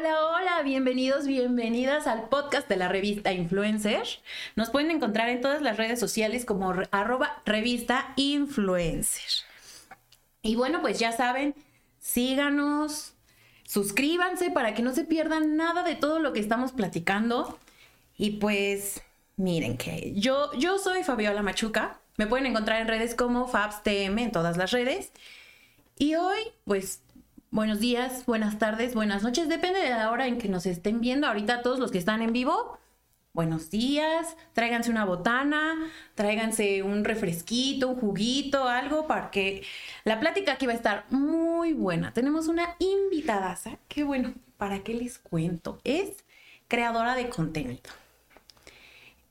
Hola, hola, bienvenidos, bienvenidas al podcast de la revista Influencer. Nos pueden encontrar en todas las redes sociales como arroba revista Influencer. Y bueno, pues ya saben, síganos, suscríbanse para que no se pierdan nada de todo lo que estamos platicando. Y pues, miren que yo, yo soy Fabiola Machuca. Me pueden encontrar en redes como FabsTM en todas las redes. Y hoy, pues, buenos días, buenas tardes, buenas noches, depende de la hora en que nos estén viendo. Ahorita todos los que están en vivo, buenos días, tráiganse una botana, tráiganse un refresquito, un juguito, algo para que la plática aquí va a estar muy buena. Tenemos una invitada, qué bueno, ¿para qué les cuento? Es creadora de contenido.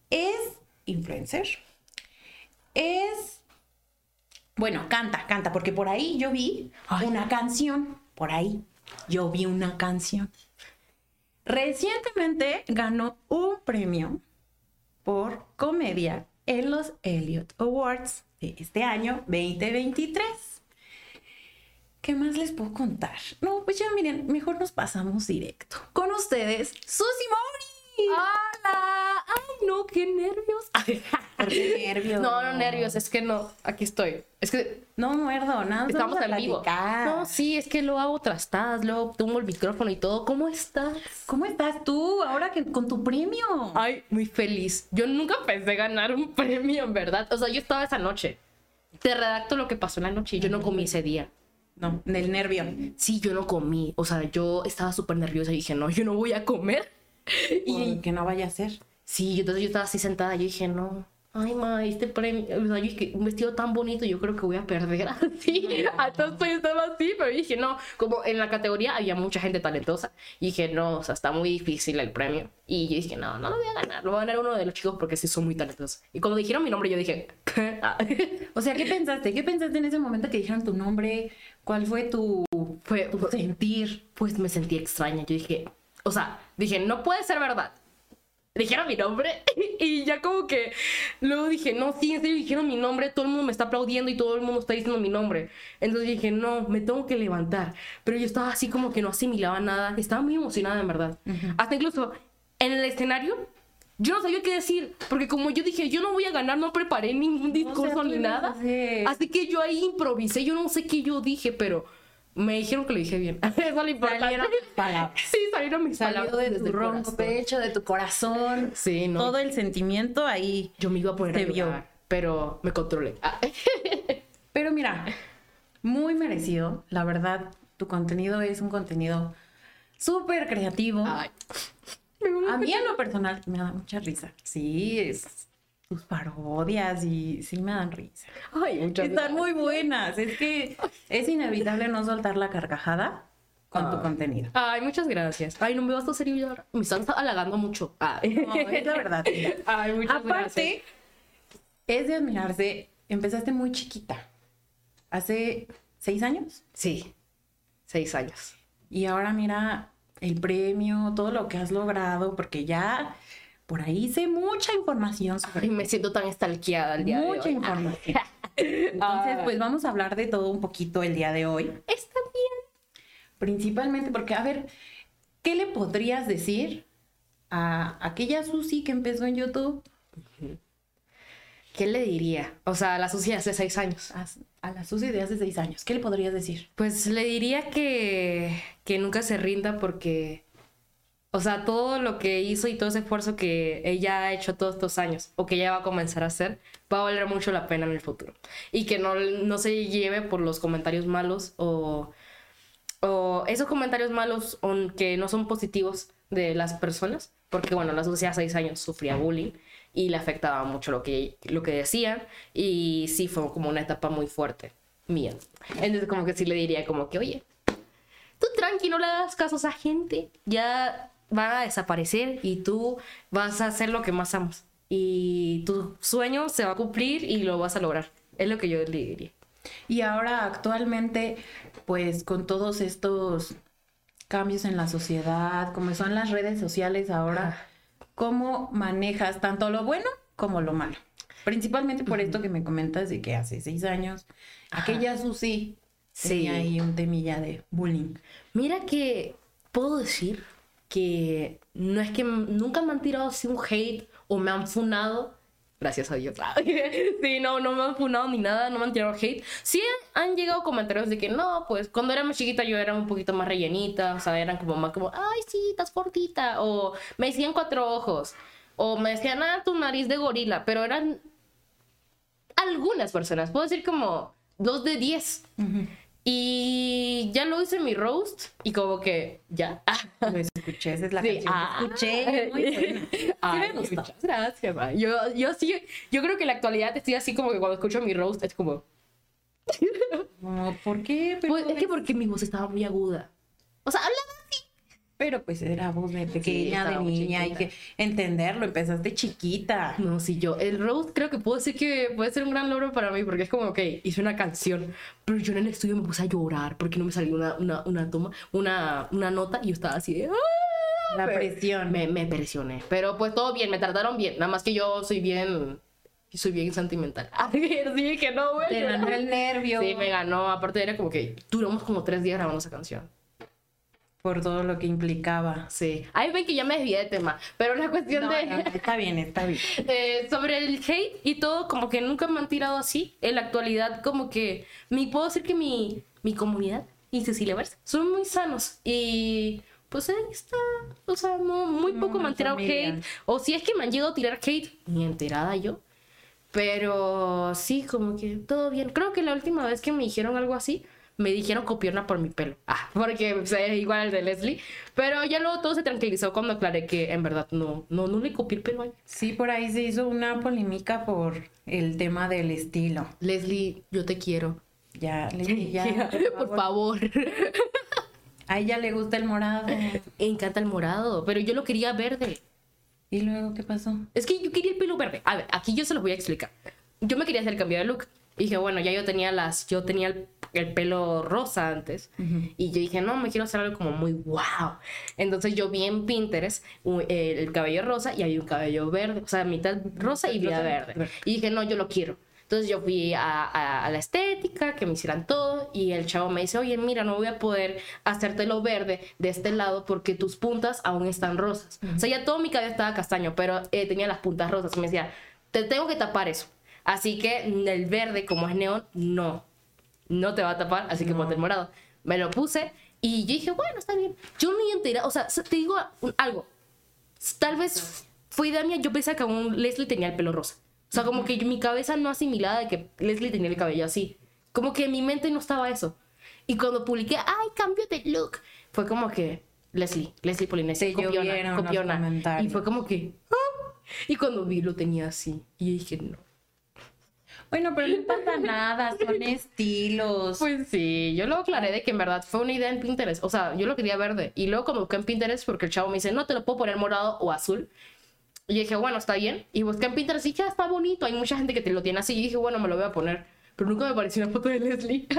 Es influencer. Es bueno, canta, canta, porque por ahí yo vi una canción por ahí yo vi una canción. Recientemente ganó un premio por comedia en los Elliot Awards de este año 2023. ¿Qué más les puedo contar? No, pues ya miren, mejor nos pasamos directo. Con ustedes, Susi Mori. ¡Hola! ¡Ay, no! ¡Qué nervios! qué nervios? No, no, nervios, es que no. Aquí estoy. Es que no muerdo, nada. Estamos en vivo. No, sí, es que lo hago trastadas, luego tomo el micrófono y todo. ¿Cómo estás? ¿Cómo estás tú ahora que con tu premio? Ay, muy feliz. Yo nunca pensé ganar un premio, en verdad. O sea, yo estaba esa noche. Te redacto lo que pasó en la noche y yo no comí ese día. No, del nervio. Sí, yo no comí. O sea, yo estaba súper nerviosa y dije, no, yo no voy a comer. y que no vaya a ser. Sí, entonces yo estaba así sentada yo dije, no, ay, ma, este premio, o sea, yo dije, un vestido tan bonito, yo creo que voy a perder así. Entonces yo estaba así, pero dije, no, como en la categoría había mucha gente talentosa, y dije, no, o sea, está muy difícil el premio. Y yo dije, no, no lo voy a ganar, lo va a ganar uno de los chicos porque sí son muy talentosos. Y cuando dijeron mi nombre, yo dije, ah". o sea, ¿qué pensaste? ¿Qué pensaste en ese momento que dijeron tu nombre? ¿Cuál fue tu, fue, tu sentir? Pues me sentí extraña, yo dije, o sea, dije, no puede ser verdad dijeron mi nombre y ya como que luego dije, no, sí, en serio dijeron mi nombre, todo el mundo me está aplaudiendo y todo el mundo está diciendo mi nombre. Entonces dije, no, me tengo que levantar. Pero yo estaba así como que no asimilaba nada, estaba muy emocionada en verdad. Hasta incluso en el escenario, yo no sabía qué decir, porque como yo dije, yo no voy a ganar, no preparé ningún discurso ni nada. Así que yo ahí improvisé, yo no sé qué yo dije, pero me dijeron que lo dije bien. Eso lo importante. Salieron palabras. Sí, salieron mis Salió palabras. de tu ronco pecho, de tu corazón. Sí, no. Todo el sentimiento ahí. Yo me iba a poner a vio. pero me controlé. Ah. pero mira, muy merecido. La verdad, tu contenido es un contenido súper creativo. Ay. A mí en lo personal me da mucha risa. Sí, es tus parodias y sí me dan risa. Ay, muchas Están muy buenas. Es que es inevitable no soltar la carcajada con tu contenido. Ay, muchas gracias. Ay, no me vas a hacer llorar. Me están halagando mucho. No, es la verdad. Ay, muchas Aparte, es de admirarse. Empezaste muy chiquita. ¿Hace seis años? Sí, seis años. Y ahora mira el premio, todo lo que has logrado, porque ya por ahí sé mucha información sobre. Y me siento tan estalqueada el día de hoy. Mucha información. Entonces, pues vamos a hablar de todo un poquito el día de hoy. Está bien. Principalmente porque, a ver, ¿qué le podrías decir a aquella Susi que empezó en YouTube? ¿Qué le diría? O sea, a la Susi de hace seis años. A, la Susi de hace seis años. ¿Qué le podrías decir? Pues le diría que, que nunca se rinda porque o sea, todo lo que hizo y todo ese esfuerzo que ella ha hecho todos estos años o que ella va a comenzar a hacer, va a valer mucho la pena en el futuro. Y que no, no se lleve por los comentarios malos o, o esos comentarios malos que no son positivos de las personas. Porque bueno, la sociedad hace seis años sufría bullying y le afectaba mucho lo que, lo que decían. Y sí, fue como una etapa muy fuerte mía. Entonces como que sí le diría como que, oye, tú tranqui, no le das caso a esa gente. Ya van a desaparecer y tú vas a hacer lo que más amas. Y tu sueño se va a cumplir y lo vas a lograr. Es lo que yo le diría. Y ahora actualmente, pues con todos estos cambios en la sociedad, como son las redes sociales ahora, ¿cómo manejas tanto lo bueno como lo malo? Principalmente por esto que me comentas de que hace seis años, aquella Susi sí. tenía ahí un temilla de bullying. Mira que puedo decir que no es que nunca me han tirado así un hate o me han funado. Gracias a Dios. sí, no, no me han funado ni nada, no me han tirado hate. Sí han llegado comentarios de que no, pues cuando era más chiquita yo era un poquito más rellenita, o sea, eran como más como, ay, sí, estás cortita, o me decían cuatro ojos, o me decían, ah, tu nariz de gorila, pero eran algunas personas, puedo decir como dos de diez. Y ya lo hice mi roast y como que ya. Lo escuché, esa es la Sí, canción ah. que escuché. Muy buena. Sí Ay, me gustó. muchas gracias, ma. Yo, yo sí, yo creo que en la actualidad estoy así como que cuando escucho mi roast es como, No, ¿Por qué? Pero, pues, es que porque mi voz estaba muy aguda. O sea, hablaba. Pero pues era voz de pequeña, de estaba muy niña, hay que entenderlo, empezaste chiquita. No, sí, yo, el roast creo que puedo decir que puede ser un gran logro para mí porque es como, ok, hice una canción, pero yo en el estudio me puse a llorar porque no me salió una, una, una toma, una, una nota y yo estaba así de... "Ah". La presión. Me, me presioné. Pero pues todo bien, me trataron bien. Nada más que yo soy bien. Soy bien sentimental. Así que no, güey. Te ganó el nervio Sí, me ganó. Aparte era como que duramos como tres días grabando esa canción. Por todo lo que implicaba. Sí. Ahí ven que ya me desvié de tema. Pero la cuestión No, de. no, está bien, está bien. eh, sobre el hate y todo, como que nunca me han tirado así. En la actualidad, como que. Mi, puedo decir que mi, mi comunidad y Cecilia Vers son muy sanos. Y. Pues ahí está. O sea, no, muy poco me una han tirado familia. hate. O si es que me han llegado a tirar hate, ni enterada yo. Pero sí, como que todo bien. Creo que la última vez que me dijeron algo así, me dijeron copiona por mi pelo. Ah, porque es igual al de Leslie. Pero ya luego todo se tranquilizó cuando aclaré que en verdad no, no, no le copié el pelo a ella. Sí, por ahí se hizo una polémica por el tema del estilo. Leslie, yo te quiero. Ya, le ya, por favor. A ella le gusta el morado. Encanta el morado, pero yo lo quería verde. ¿Y luego qué pasó? Es que yo quería el pelo verde. A ver, aquí yo se los voy a explicar. Yo me quería hacer el cambio de look. Y dije, bueno, ya yo tenía las, yo tenía el, el pelo rosa antes. Y yo dije, no, me quiero hacer algo como muy wow. Entonces yo vi en Pinterest u- el, el cabello rosa y había un cabello verde. O sea, mitad rosa y mitad verde. verde. Y dije, no, yo lo quiero. Entonces yo fui a, a- a la estética, que me hicieran todo, y el chavo me dice, oye, mira, no voy a poder hacértelo verde de este lado porque tus puntas aún están rosas. O sea, ya todo mi cabello estaba castaño, pero eh, tenía las puntas rosas. Y me decía, te tengo que tapar eso. Así que el verde, como es neón, no, no te va a tapar, así que No. ponte el morado. Me lo puse y yo dije, bueno, está bien. Yo ni entera, o sea, te digo algo, tal vez fue idea mía, yo pensaba que aún Leslie tenía el pelo rosa. O sea, como que mi cabeza no asimilaba de que Leslie tenía el cabello así. Como que en mi mente no estaba eso. Y cuando publiqué, ay, cambio de look, fue como que Leslie, Leslie Polinesia, copiona, copiona. Y fue como que, "Ah". y cuando vi lo tenía así. Y dije, no. Bueno, pero no pasa nada, son estilos. Pues sí, yo luego aclaré de que en verdad fue una idea en Pinterest. O sea, yo lo quería verde. Y luego cuando busqué en Pinterest, porque el chavo me dice, no te lo puedo poner morado o azul. Y yo dije, bueno, está bien. Y busqué en Pinterest y ya está bonito. Hay mucha gente que te lo tiene así. Y dije, bueno, me lo voy a poner. Pero nunca me apareció una foto de Leslie.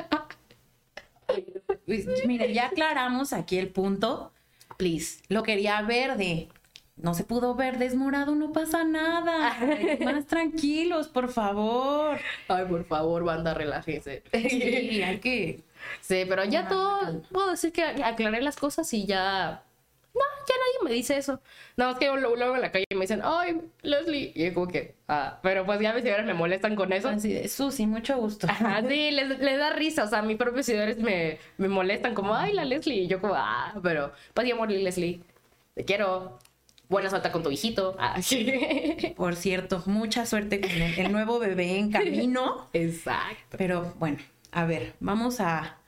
Pues, mire, ya aclaramos aquí el punto. Please. Lo quería verde. No se pudo verde, es morado, no pasa nada. Más tranquilos, por favor. Ay, por favor, banda, relájese. Sí, hay que. Sí, pero ya todo, calma. puedo decir que aclaré las cosas y ya... No, ya nadie me dice eso. Nada más que luego, luego en la calle me dicen, ay, Leslie. Y yo como que, ah, pero pues ya mis seguidores me molestan con eso. Así de, Susi, mucho gusto. Ajá, sí, les, les da risa. O sea, mis propios seguidores me, me molestan como, ay, la Leslie. Y yo como, ah, pero, pues mi amor, Leslie, te quiero. Buena suerte con tu hijito. Ah, sí. Por cierto, mucha suerte con el, el nuevo bebé en camino. Exacto. Pero bueno, a ver, vamos a,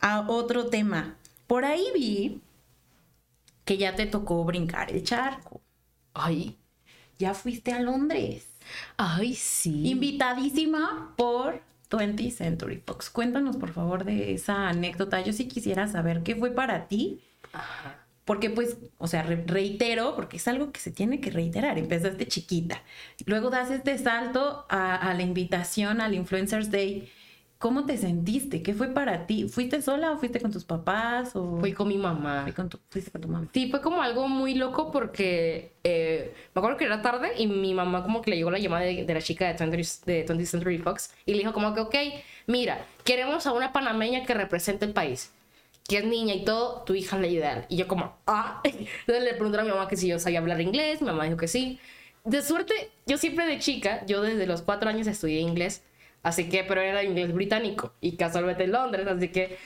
a otro tema. Por ahí vi que ya te tocó brincar el charco. Ay, Ya fuiste a Londres. ay, sí. Invitadísima por 20th Century Fox. Cuéntanos, por favor, de esa anécdota. Yo sí quisiera saber qué fue para ti. Ajá. Porque pues, o sea, re- reitero, porque es algo que se tiene que reiterar. Empezaste chiquita. Luego das este salto a, a la invitación al Influencers Day. ¿Cómo te sentiste? ¿Qué fue para ti? ¿Fuiste sola o fuiste con tus papás? O Fui con mi mamá. Fui con tu- fuiste con tu mamá? Sí, fue como algo muy loco porque eh, me acuerdo que era tarde y mi mamá como que le llegó la llamada de, de la chica de 20, de 20th Century Fox y le dijo como que, ok, mira, queremos a una panameña que represente el país. Que es niña y todo, tu hija es la ideal. Y yo como, ah. Entonces le pregunté a mi mamá que si yo sabía hablar inglés, mi mamá dijo que sí. De suerte, yo siempre de chica, yo desde los cuatro años estudié inglés, así que, pero era inglés británico y casualmente en Londres, así que,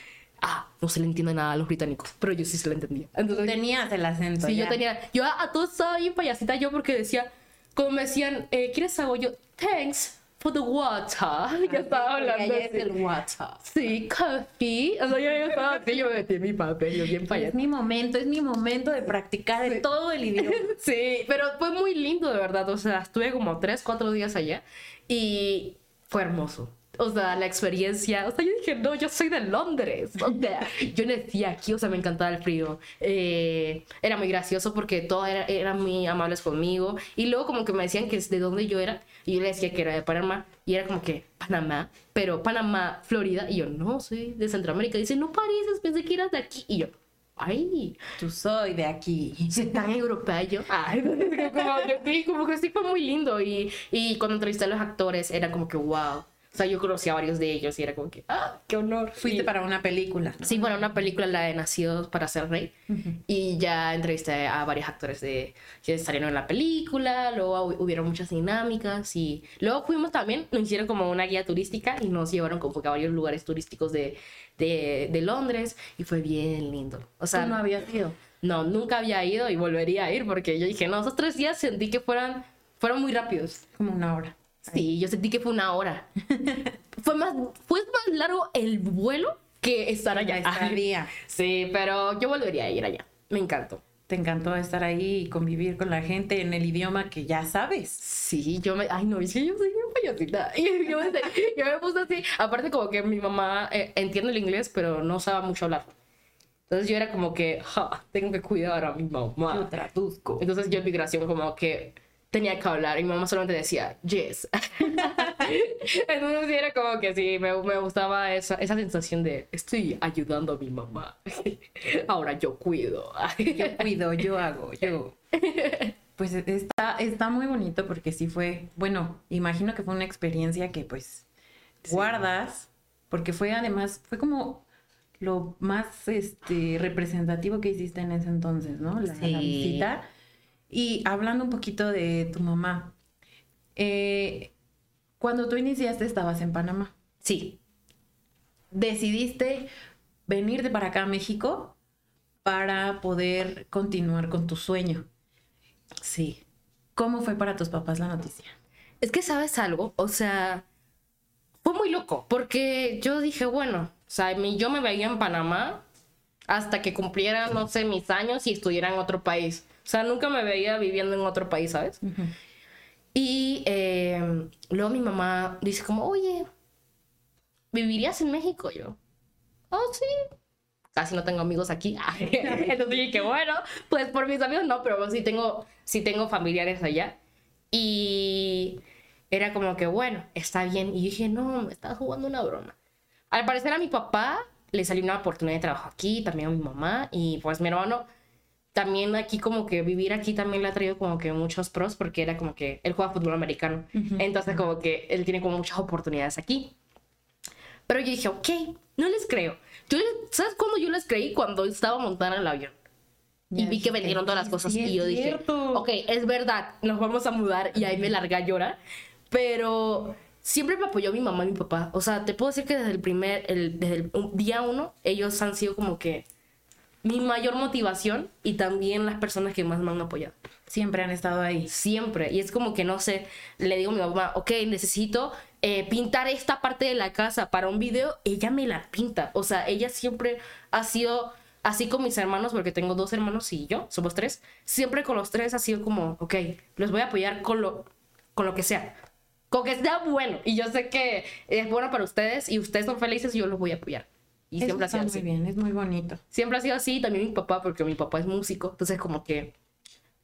ah, no se le entiende nada a los británicos, pero yo sí se le entendía. Entonces, tenías el acento. Sí, yo tenía, yo a, todos estaba bien payasita yo porque decía, como me decían, eh, ¿quieres algo? Yo, thanks for the water. Ya estaba hablando es el water. Sí, coffee. O sea, yo, estaba así, yo metí mi papel, yo bien payasa. Es mi momento, es mi momento de practicar de todo el idioma. Sí, pero fue muy lindo, de verdad. O sea, estuve como tres, cuatro días allá y fue hermoso o sea, la experiencia. O sea, yo dije, no, yo soy de Londres. O sea, yo nací aquí, o sea, me encantaba el frío. Eh, era muy gracioso porque todos eran muy amables conmigo. Y luego como que me decían que es de dónde yo era. Y yo le decía que era de Panamá. Y era como que Panamá, pero Panamá, Florida. Y yo, no, soy de Centroamérica. dice, no pareces, pensé que eras de aquí. Y yo, ay, tú soy de aquí. Soy tan europeo. Ay, como que como que sí fue muy lindo. Y, y cuando entrevisté a los actores, era como que, wow o sea, yo conocí a varios de ellos y era como que, ¡ah, qué honor! Fuiste para una película. Sí, para una película, la de Nacidos para ser rey. Y ya entrevisté a varios actores de, que salieron en la película, luego hubieron muchas dinámicas y luego fuimos también, nos hicieron como una guía turística y nos llevaron como a varios lugares turísticos de, de, de Londres y fue bien lindo. O sea, ¿Tú no había ido? No, nunca había ido y volvería a ir porque yo dije, no, esos tres días sentí que fueran, fueron muy rápidos. Como una hora. Sí, yo sentí que fue una hora. fue, más, fue más largo el vuelo que estar allá. Estaría. Sí, pero yo volvería a ir allá. Me encantó. Te encantó estar ahí y convivir con la gente en el idioma que ya sabes. Sí, yo me... Ay, no, es que yo soy bien payasita. Y yo, me, yo me puse así. Aparte como que mi mamá eh, entiende el inglés, pero no sabe mucho hablar. Entonces yo era como que, ja, tengo que cuidar a mi mamá. Yo traduzco. Entonces yo en migración como que tenía que hablar y mi mamá solamente decía, yes. Entonces era como que sí, me, me gustaba esa, esa, sensación de estoy ayudando a mi mamá. Ahora yo cuido. yo cuido, yo hago, yo. Pues está, está muy bonito porque sí fue, bueno, imagino que fue una experiencia que pues guardas, porque fue además, fue como lo más este, representativo que hiciste en ese entonces, ¿no? La, la visita y hablando un poquito de tu mamá, eh, cuando tú iniciaste estabas en Panamá. Sí. Decidiste venirte para acá a México para poder continuar con tu sueño. Sí. ¿Cómo fue para tus papás la noticia? Es que sabes algo, o sea, fue muy loco, porque yo dije, bueno, o sea, yo me veía en Panamá hasta que cumpliera, no sé, mis años y estuviera en otro país. O sea, nunca me veía viviendo en otro país, ¿sabes? Y eh, luego mi mamá dice como, oye, ¿vivirías en México? Yo, oh, sí. Casi no tengo amigos aquí. Entonces dije, bueno, pues por mis amigos no, pero sí tengo, sí tengo familiares allá. Y era como que, bueno, está bien. Y dije, no, me estás jugando una broma. Al parecer a mi papá le salió una oportunidad de trabajo aquí, también a mi mamá. Y pues mi hermano también aquí como que vivir aquí también le ha traído como que muchos pros porque era como que él juega fútbol americano. Entonces como que él tiene como muchas oportunidades aquí. Pero yo dije, ok, no les creo. Yo, ¿Sabes cuándo yo les creí? Cuando estaba montada en el avión. Y vi que vendieron todas las cosas y yo dije, ok, es verdad, nos vamos a mudar y ahí me larga a llorar. Pero siempre me apoyó mi mamá y mi papá. O sea, te puedo decir que desde el primer, el, desde el día uno, ellos han sido como que mi mayor motivación y también las personas que más me han apoyado. Siempre han estado ahí. Siempre. Y es como que, no sé, le digo a mi mamá, ok, necesito eh, pintar esta parte de la casa para un video, ella me la pinta. O sea, ella siempre ha sido así con mis hermanos, porque tengo dos hermanos y yo, somos tres. Siempre con los tres ha sido como, ok, los voy a apoyar con lo, con lo que sea. Con que sea bueno. Y yo sé que es bueno para ustedes y ustedes son felices y yo los voy a apoyar. Y siempre ha sido así. muy bien, es muy bonito. Siempre ha sido así, también mi papá, porque mi papá es músico, entonces como que,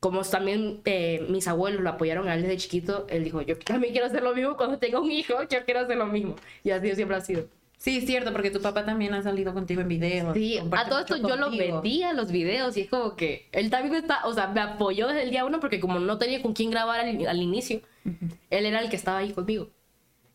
como también eh, mis abuelos lo apoyaron a él desde chiquito, él dijo, yo también quiero hacer lo mismo cuando tenga un hijo, yo quiero hacer lo mismo. Y así siempre ha sido. Sí, es cierto, porque tu papá también ha salido contigo en videos. Sí, a todo esto yo lo vendía los videos y es como que él también está, o sea, me apoyó desde el día uno porque como no tenía con quién grabar al, inicio, él era el que estaba ahí conmigo.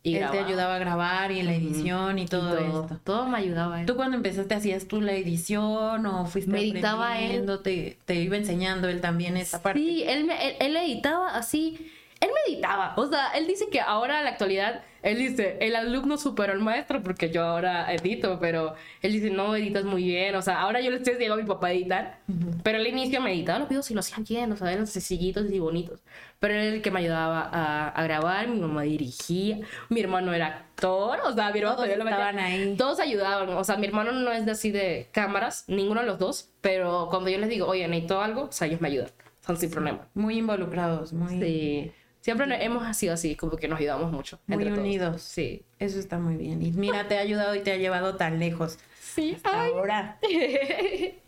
Y él te ayudaba a grabar y en la edición y todo, todo, esto. todo me ayudaba. él. ¿Tú cuando empezaste hacías tú la edición o fuiste Me editaba él. aprendiendo? Te, te iba enseñando él también esa parte. Sí, él, me, él, él editaba así. Él me editaba. O sea, él dice que ahora en la actualidad, él dice, el alumno superó al maestro porque yo ahora edito, pero él dice, no, editas muy bien. O sea, ahora yo le estoy enseñando a mi papá a editar, pero al inicio me editaba los videos y lo hacían bien, o sea, eran sencillitos y bonitos. Pero él era el que me ayudaba a, a grabar, mi mamá dirigía, mi hermano era actor, o sea, mi hermano Todos todavía lo metía- estaban ahí. Todos ayudaban, o sea, mi hermano no es de así de cámaras, ninguno de los dos, pero cuando yo les digo, oye, necesito algo, o sea, ellos me ayudan, son sin problema. Muy involucrados, muy, Sí. Siempre hemos sido así, como que nos ayudamos mucho. muy entre todos. unidos. Sí. Eso está muy bien. Y mira, te ha ayudado y te ha llevado tan lejos. Sí. Ahora.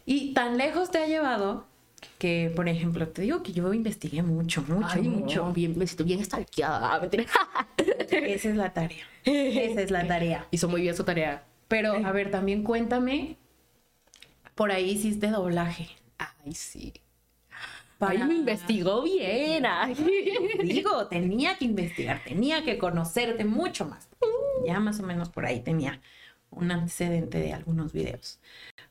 Y tan lejos te ha llevado que, por ejemplo, te digo que yo investigué mucho, mucho, Ay, mucho. Bien, me siento bien mentira. Esa es la tarea. Esa es la tarea. Hizo muy bien su tarea. Pero, a ver, también cuéntame. Por ahí hiciste doblaje. Ay, sí. Para- Ay, me investigó bien. Ay. Digo, tenía que investigar, tenía que conocerte mucho más. Ya más o menos por ahí tenía un antecedente de algunos videos.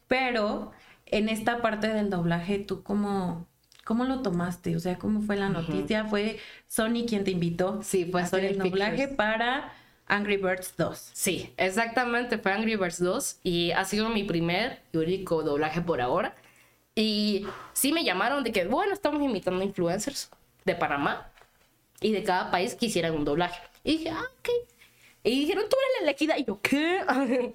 Pero en esta parte del doblaje, ¿tú cómo, cómo lo tomaste? O sea, ¿cómo fue la noticia? ¿Fue Sony quien te invitó Sí, fue hacer el Sony doblaje para Angry Birds 2? Sí, exactamente. Fue Angry Birds 2 y ha sido mi primer y único doblaje por ahora. Y sí me llamaron de que, bueno, estamos invitando influencers de Panamá y de cada país que hicieran un doblaje. Y dije, ah, ok. Y dijeron, tú eres la elegida. Y yo, ¿qué?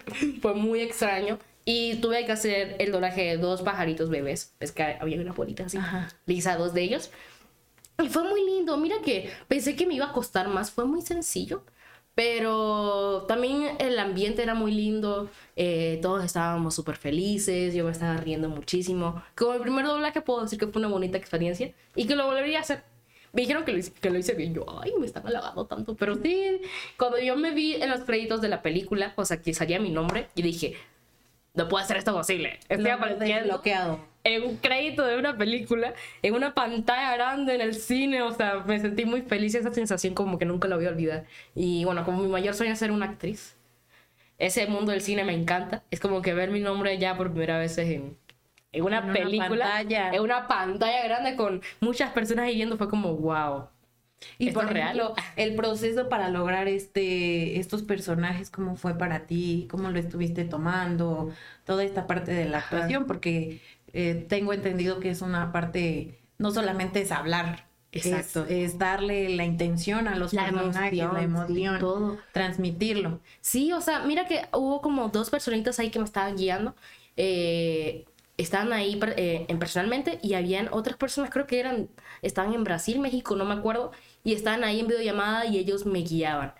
Fue muy extraño. Y tuve que hacer el doblaje de dos pajaritos bebés. Es que había una bolita así. Ajá. Le hice a dos de ellos. Y fue muy lindo. Mira que pensé que me iba a costar más. Fue muy sencillo. Pero también el ambiente era muy lindo. eh, todos estábamos súper felices. Yo me estaba riendo muchísimo. Como el primer doblaje puedo decir que fue una bonita experiencia. Y que lo volvería a hacer. Me dijeron que lo, hice, que lo hice bien. Yo, ay, me están halagando tanto. Pero sí, cuando yo me vi en los créditos de la película, o sea, que salía mi nombre, y dije, no puede ser esto posible. Estoy apareciendo desbloqueado. En un crédito de una película, en una pantalla grande en el cine, o sea, me sentí muy feliz, esa sensación como que nunca la voy a olvidar. Y bueno, como mi mayor sueño es ser una actriz, ese mundo del cine me encanta, es como que ver mi nombre ya por primera vez en, en una En una película, pantalla. en una pantalla grande con muchas personas ahí viendo, fue como, wow. Y ¿Esto por es real? ejemplo, el proceso para lograr este, estos personajes, ¿cómo fue para ti? ¿Cómo lo estuviste tomando? Toda esta parte de la Ajá. actuación, porque eh, tengo entendido que es una parte, no solamente es hablar, es- Exacto. Es, darle la intención a los La personajes, emoción, la sí, emoción, todo. transmitirlo. Sí, o sea, mira que hubo como dos personitas ahí que me estaban guiando. Eh, estaban ahí eh, en personalmente y habían otras personas, creo que eran, estaban en Brasil, México, no me acuerdo, y estaban ahí en videollamada y ellos me guiaban.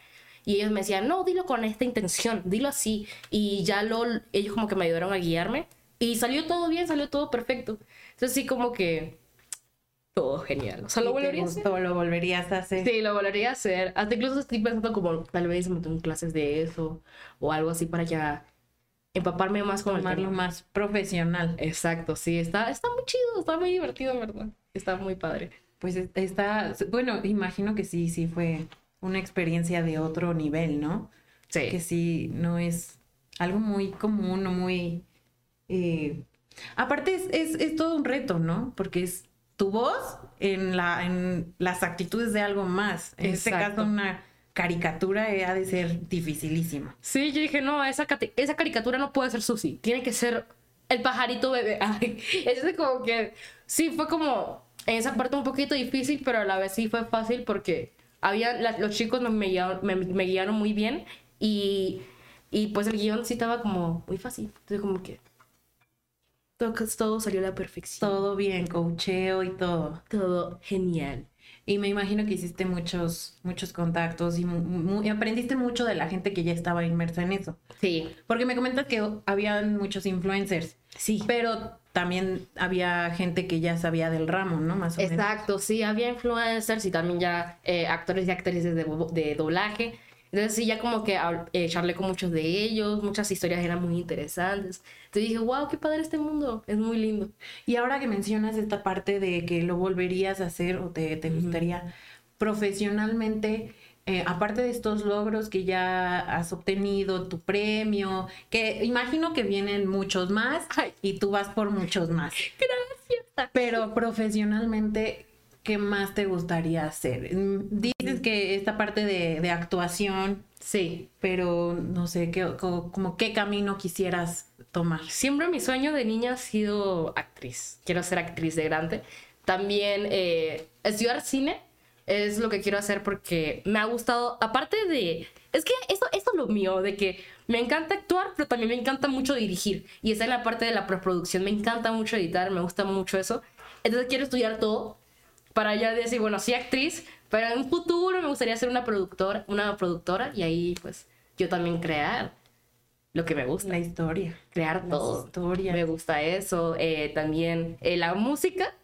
Y ellos me decían, no, dilo con esta intención, dilo así. Y ya lo, ellos como que me ayudaron a guiarme. Y salió todo bien, salió todo perfecto. Entonces sí, como que todo genial. O sea, lo ¿Y te volvería a hacer. gustó? ¿Lo volverías a hacer? Sí, lo volvería a hacer. Hasta incluso estoy pensando como tal vez meter en clases de eso o algo así para ya empaparme más con Tomarlo más profesional. Exacto, sí, está, está muy chido, está muy divertido, en verdad. Está muy padre. Pues es- está, bueno, imagino que sí, sí fue una experiencia de otro nivel, ¿no? Sí. que sí no es algo muy común o muy... eh, Aparte es, es, es todo un reto, ¿no? Porque es tu voz en, la, en las actitudes de algo más. En este Exacto. caso una caricatura eh, ha de ser dificilísima. Sí, yo dije, no, esa, esa caricatura no puede ser Susi, tiene que ser el pajarito bebé. Es como que, sí, fue como en esa parte un poquito difícil, pero a la vez sí fue fácil porque había, la- los chicos me, me guiaron, me, me guiaron muy bien y, y pues el guion sí estaba como muy fácil. Entonces como que todo, todo salió a la perfección. Todo bien, coacheo y todo. Todo genial. Y me imagino que hiciste muchos, muchos contactos y aprendiste mucho de la gente que ya estaba inmersa en eso. Sí, Porque me comentas que habían muchos influencers. sí. Pero también había gente que ya sabía del ramo, ¿no? Más o menos. Exacto, sí, había influencers y también ya eh, actores y actrices de, de doblaje. Entonces sí, ya como que eh, charlé con muchos de ellos, muchas historias eran muy interesantes. Entonces dije, wow, qué padre este mundo, es muy lindo. Y ahora que mencionas esta parte de que lo volverías a hacer o te, te gustaría profesionalmente, eh, aparte de estos logros que ya has obtenido, tu premio, que imagino que vienen muchos más Ay. y tú vas por muchos más. Gracias. Pero profesionalmente, ¿qué más te gustaría hacer? Mm, Dices que esta parte de, de actuación, Sí. pero no sé, ¿qué, co- como qué camino quisieras tomar? Siempre mi sueño de niña ha sido actriz. Quiero ser actriz de grande. También eh, estudiar cine es lo que quiero hacer porque me ha gustado, aparte de... Es que eso, eso es lo mío, de que me encanta actuar, pero también me encanta mucho dirigir. Y está en la parte de la preproducción. Me encanta mucho editar, me gusta mucho eso. Entonces quiero estudiar todo para ya decir, bueno, sí actriz, pero en un futuro me gustaría ser una productora, una productora y ahí pues yo también crear lo que me gusta La historia. crear Las todo. historias. Me gusta eso. Eh, también eh, la música.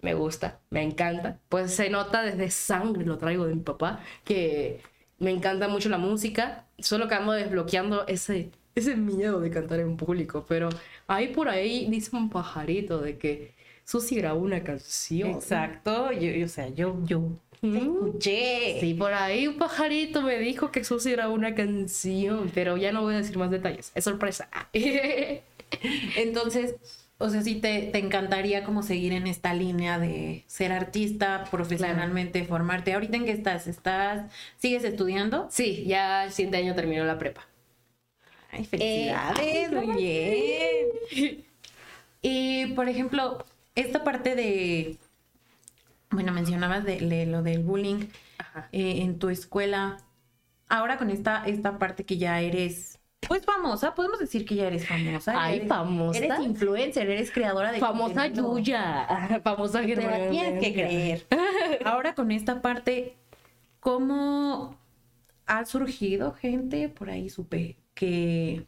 Me gusta, me encanta. Pues se nota desde sangre, lo traigo de mi papá, que me encanta mucho la música. Solo que ando desbloqueando ese, ese miedo de cantar en público. Pero ahí por ahí dice un pajarito de que Susi grabó una canción. Exacto, yo, yo, o sea, yo, yo Mm. escuché. Sí, por ahí un pajarito me dijo que Susi grabó una canción, pero ya no voy a decir más detalles. Es sorpresa. Entonces, o sea, sí te, te encantaría como seguir en esta línea de ser artista profesionalmente, formarte. ¿Ahorita en qué estás? ¿Estás, sigues estudiando? Sí, ya el siguiente año terminó la prepa. Ay, felicidades, muy bien. Y, por ejemplo, esta parte de, bueno, mencionabas de, de lo del bullying eh, en tu escuela. Ahora con esta, esta parte que ya eres, pues famosa, podemos decir que ya eres famosa. Ay, eres- famosa. Eres influencer, eres creadora de Famosa contenido. Yuya. Famosa Te la tienes que creer. Ahora con esta parte, ¿cómo ha surgido gente? Por ahí supe que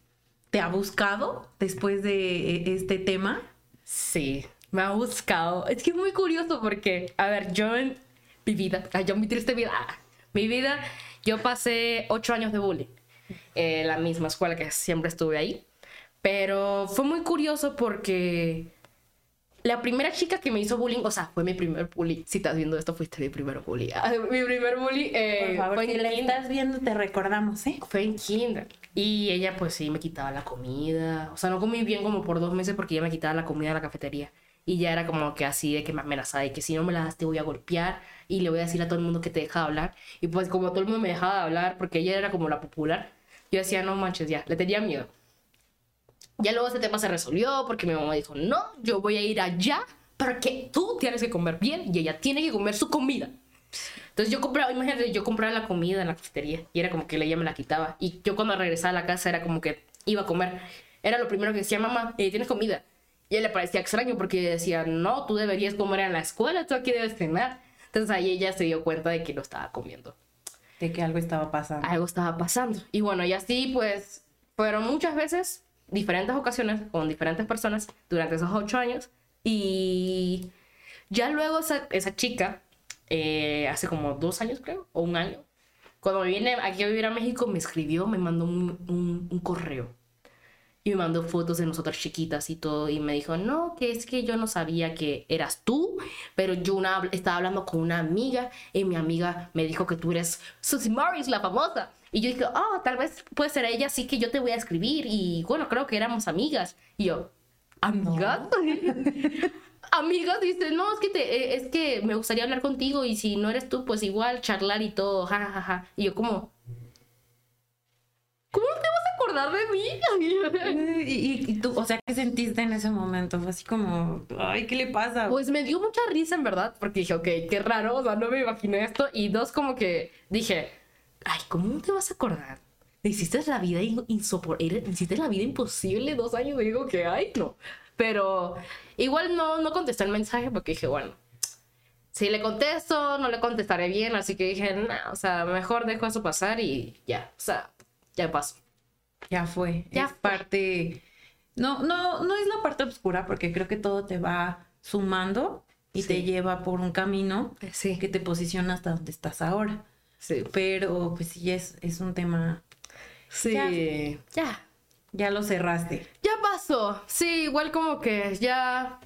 te ha buscado después de eh, este tema. Sí, me ha buscado. Es que es muy curioso porque, a ver, yo en mi vida, yo en mi triste vida, ah, mi vida, yo pasé ocho años de bullying en la misma escuela que siempre estuve ahí. Pero fue muy curioso porque la primera chica que me hizo bullying, o sea, fue mi primer bully. Si estás viendo esto, fuiste mi primer bully. Ah, Mi primer bully eh, Por favor, fue si en la kinder. estás viendo, te recordamos, ¿eh? Fue en kinder. Y ella pues sí me quitaba la comida. O sea, no comí bien como por dos meses porque ella me quitaba la comida de la cafetería. Y ya era como que así de que me amenazaba de que si no me la das te voy a golpear y le voy a decir a todo el mundo que te deja de hablar. Y pues como todo el mundo me dejaba de hablar porque ella era como la popular, yo decía, no manches, ya, le tenía miedo. Ya luego ese tema se resolvió porque mi mamá dijo, no, yo voy a ir allá porque tú tienes que comer bien y ella tiene que comer su comida. Entonces yo compraba, imagínate, yo compraba la comida en la cafetería y era como que ella me la quitaba. Y yo cuando regresaba a la casa era como que iba a comer. Era lo primero que decía, mamá, eh, ¿tienes comida? Y él le parecía extraño porque decía, no, tú deberías comer en la escuela, tú aquí debes cenar. Entonces ahí ella se dio cuenta de que lo estaba comiendo. De que algo estaba pasando. Algo estaba pasando. Y bueno, y así pues fueron muchas veces, diferentes ocasiones, con diferentes personas durante esos ocho años. Y ya luego esa, esa chica, eh, hace como dos años creo, o un año, cuando me vine aquí a vivir a México, me escribió, me mandó un, un- un correo. Y me mandó fotos de nosotras chiquitas y todo. Y me dijo, no, que es que yo no sabía que eras tú, pero yo una, estaba hablando con una amiga y mi amiga me dijo que tú eres Susie Morris, la famosa. Y yo dije, oh, tal vez puede ser ella, así que yo te voy a escribir. Y bueno, creo que éramos amigas. Y yo, ¿amigas? amigas, dice, no, es que, te, eh, es que me gustaría hablar contigo y si no eres tú, pues igual charlar y todo, ja, ja, ja. Y yo como, ¿cómo te acordar de mí? Y, y- tú, o sea, ¿qué sentiste en ese momento? Fue así como, ay, ¿qué le pasa? Pues me dio mucha risa en verdad, porque dije, ok, qué raro, o sea, no me imaginé esto. Y dos, como que dije, ay, ¿cómo no te vas a acordar? Hiciste la vida insoportable, hiciste la vida imposible dos años. Digo que, ay, no. Pero igual no, no contesté el mensaje porque dije, bueno, si le contesto, no le contestaré bien. Así que dije, no, o sea, mejor dejo eso pasar y ya, o sea, ya pasó. Ya fue. Ya es fue. parte. No, no, no es la parte oscura, porque creo que todo te va sumando y te lleva por un camino Sí, que te posiciona hasta donde estás ahora. sí. Pero pues sí es, es un tema. Sí, Ya. ya. Ya lo cerraste. Ya pasó. Sí, igual como que ya.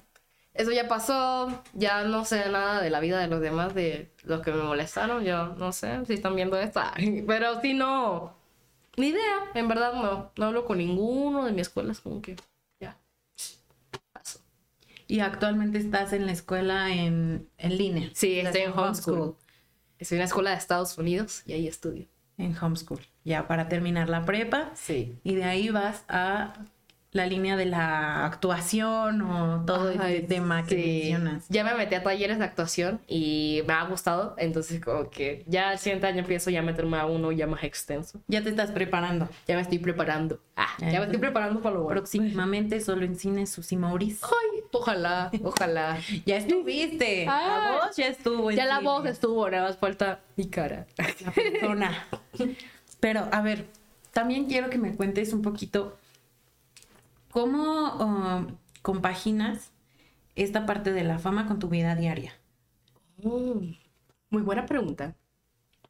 eso ya pasó, ya no sé nada de la vida de los demás, de los que me molestaron, yo no sé si están viendo esto, pero si no, ni idea, en verdad no, no hablo con ninguno de mi escuela, es como que ya, pasó. ¿Y actualmente estás en la escuela en, en línea? Sí, estoy en homeschool. Estoy en la escuela de Estados Unidos y ahí estudio. En homeschool, ya para terminar la prepa. Sí. Y de ahí vas a la línea de la actuación o todo este tema que mencionas. Ya me metí a talleres de actuación y me ha gustado, entonces como que ya el siguiente año empiezo ya a meterme a uno ya más extenso. Ya te estás preparando. Ya me estoy preparando. Ah, ya, me estoy preparando para lo bueno. Próximamente solo en cine Susi Maurice. Ay, ojalá, ojalá. ya estuviste. la voz ya estuvo. ya la voz estuvo, nada más falta mi cara. La persona. Pero, a ver, también quiero que me cuentes un poquito ¿Cómo um, compaginas esta parte de la fama con tu vida diaria? Mm, muy buena pregunta.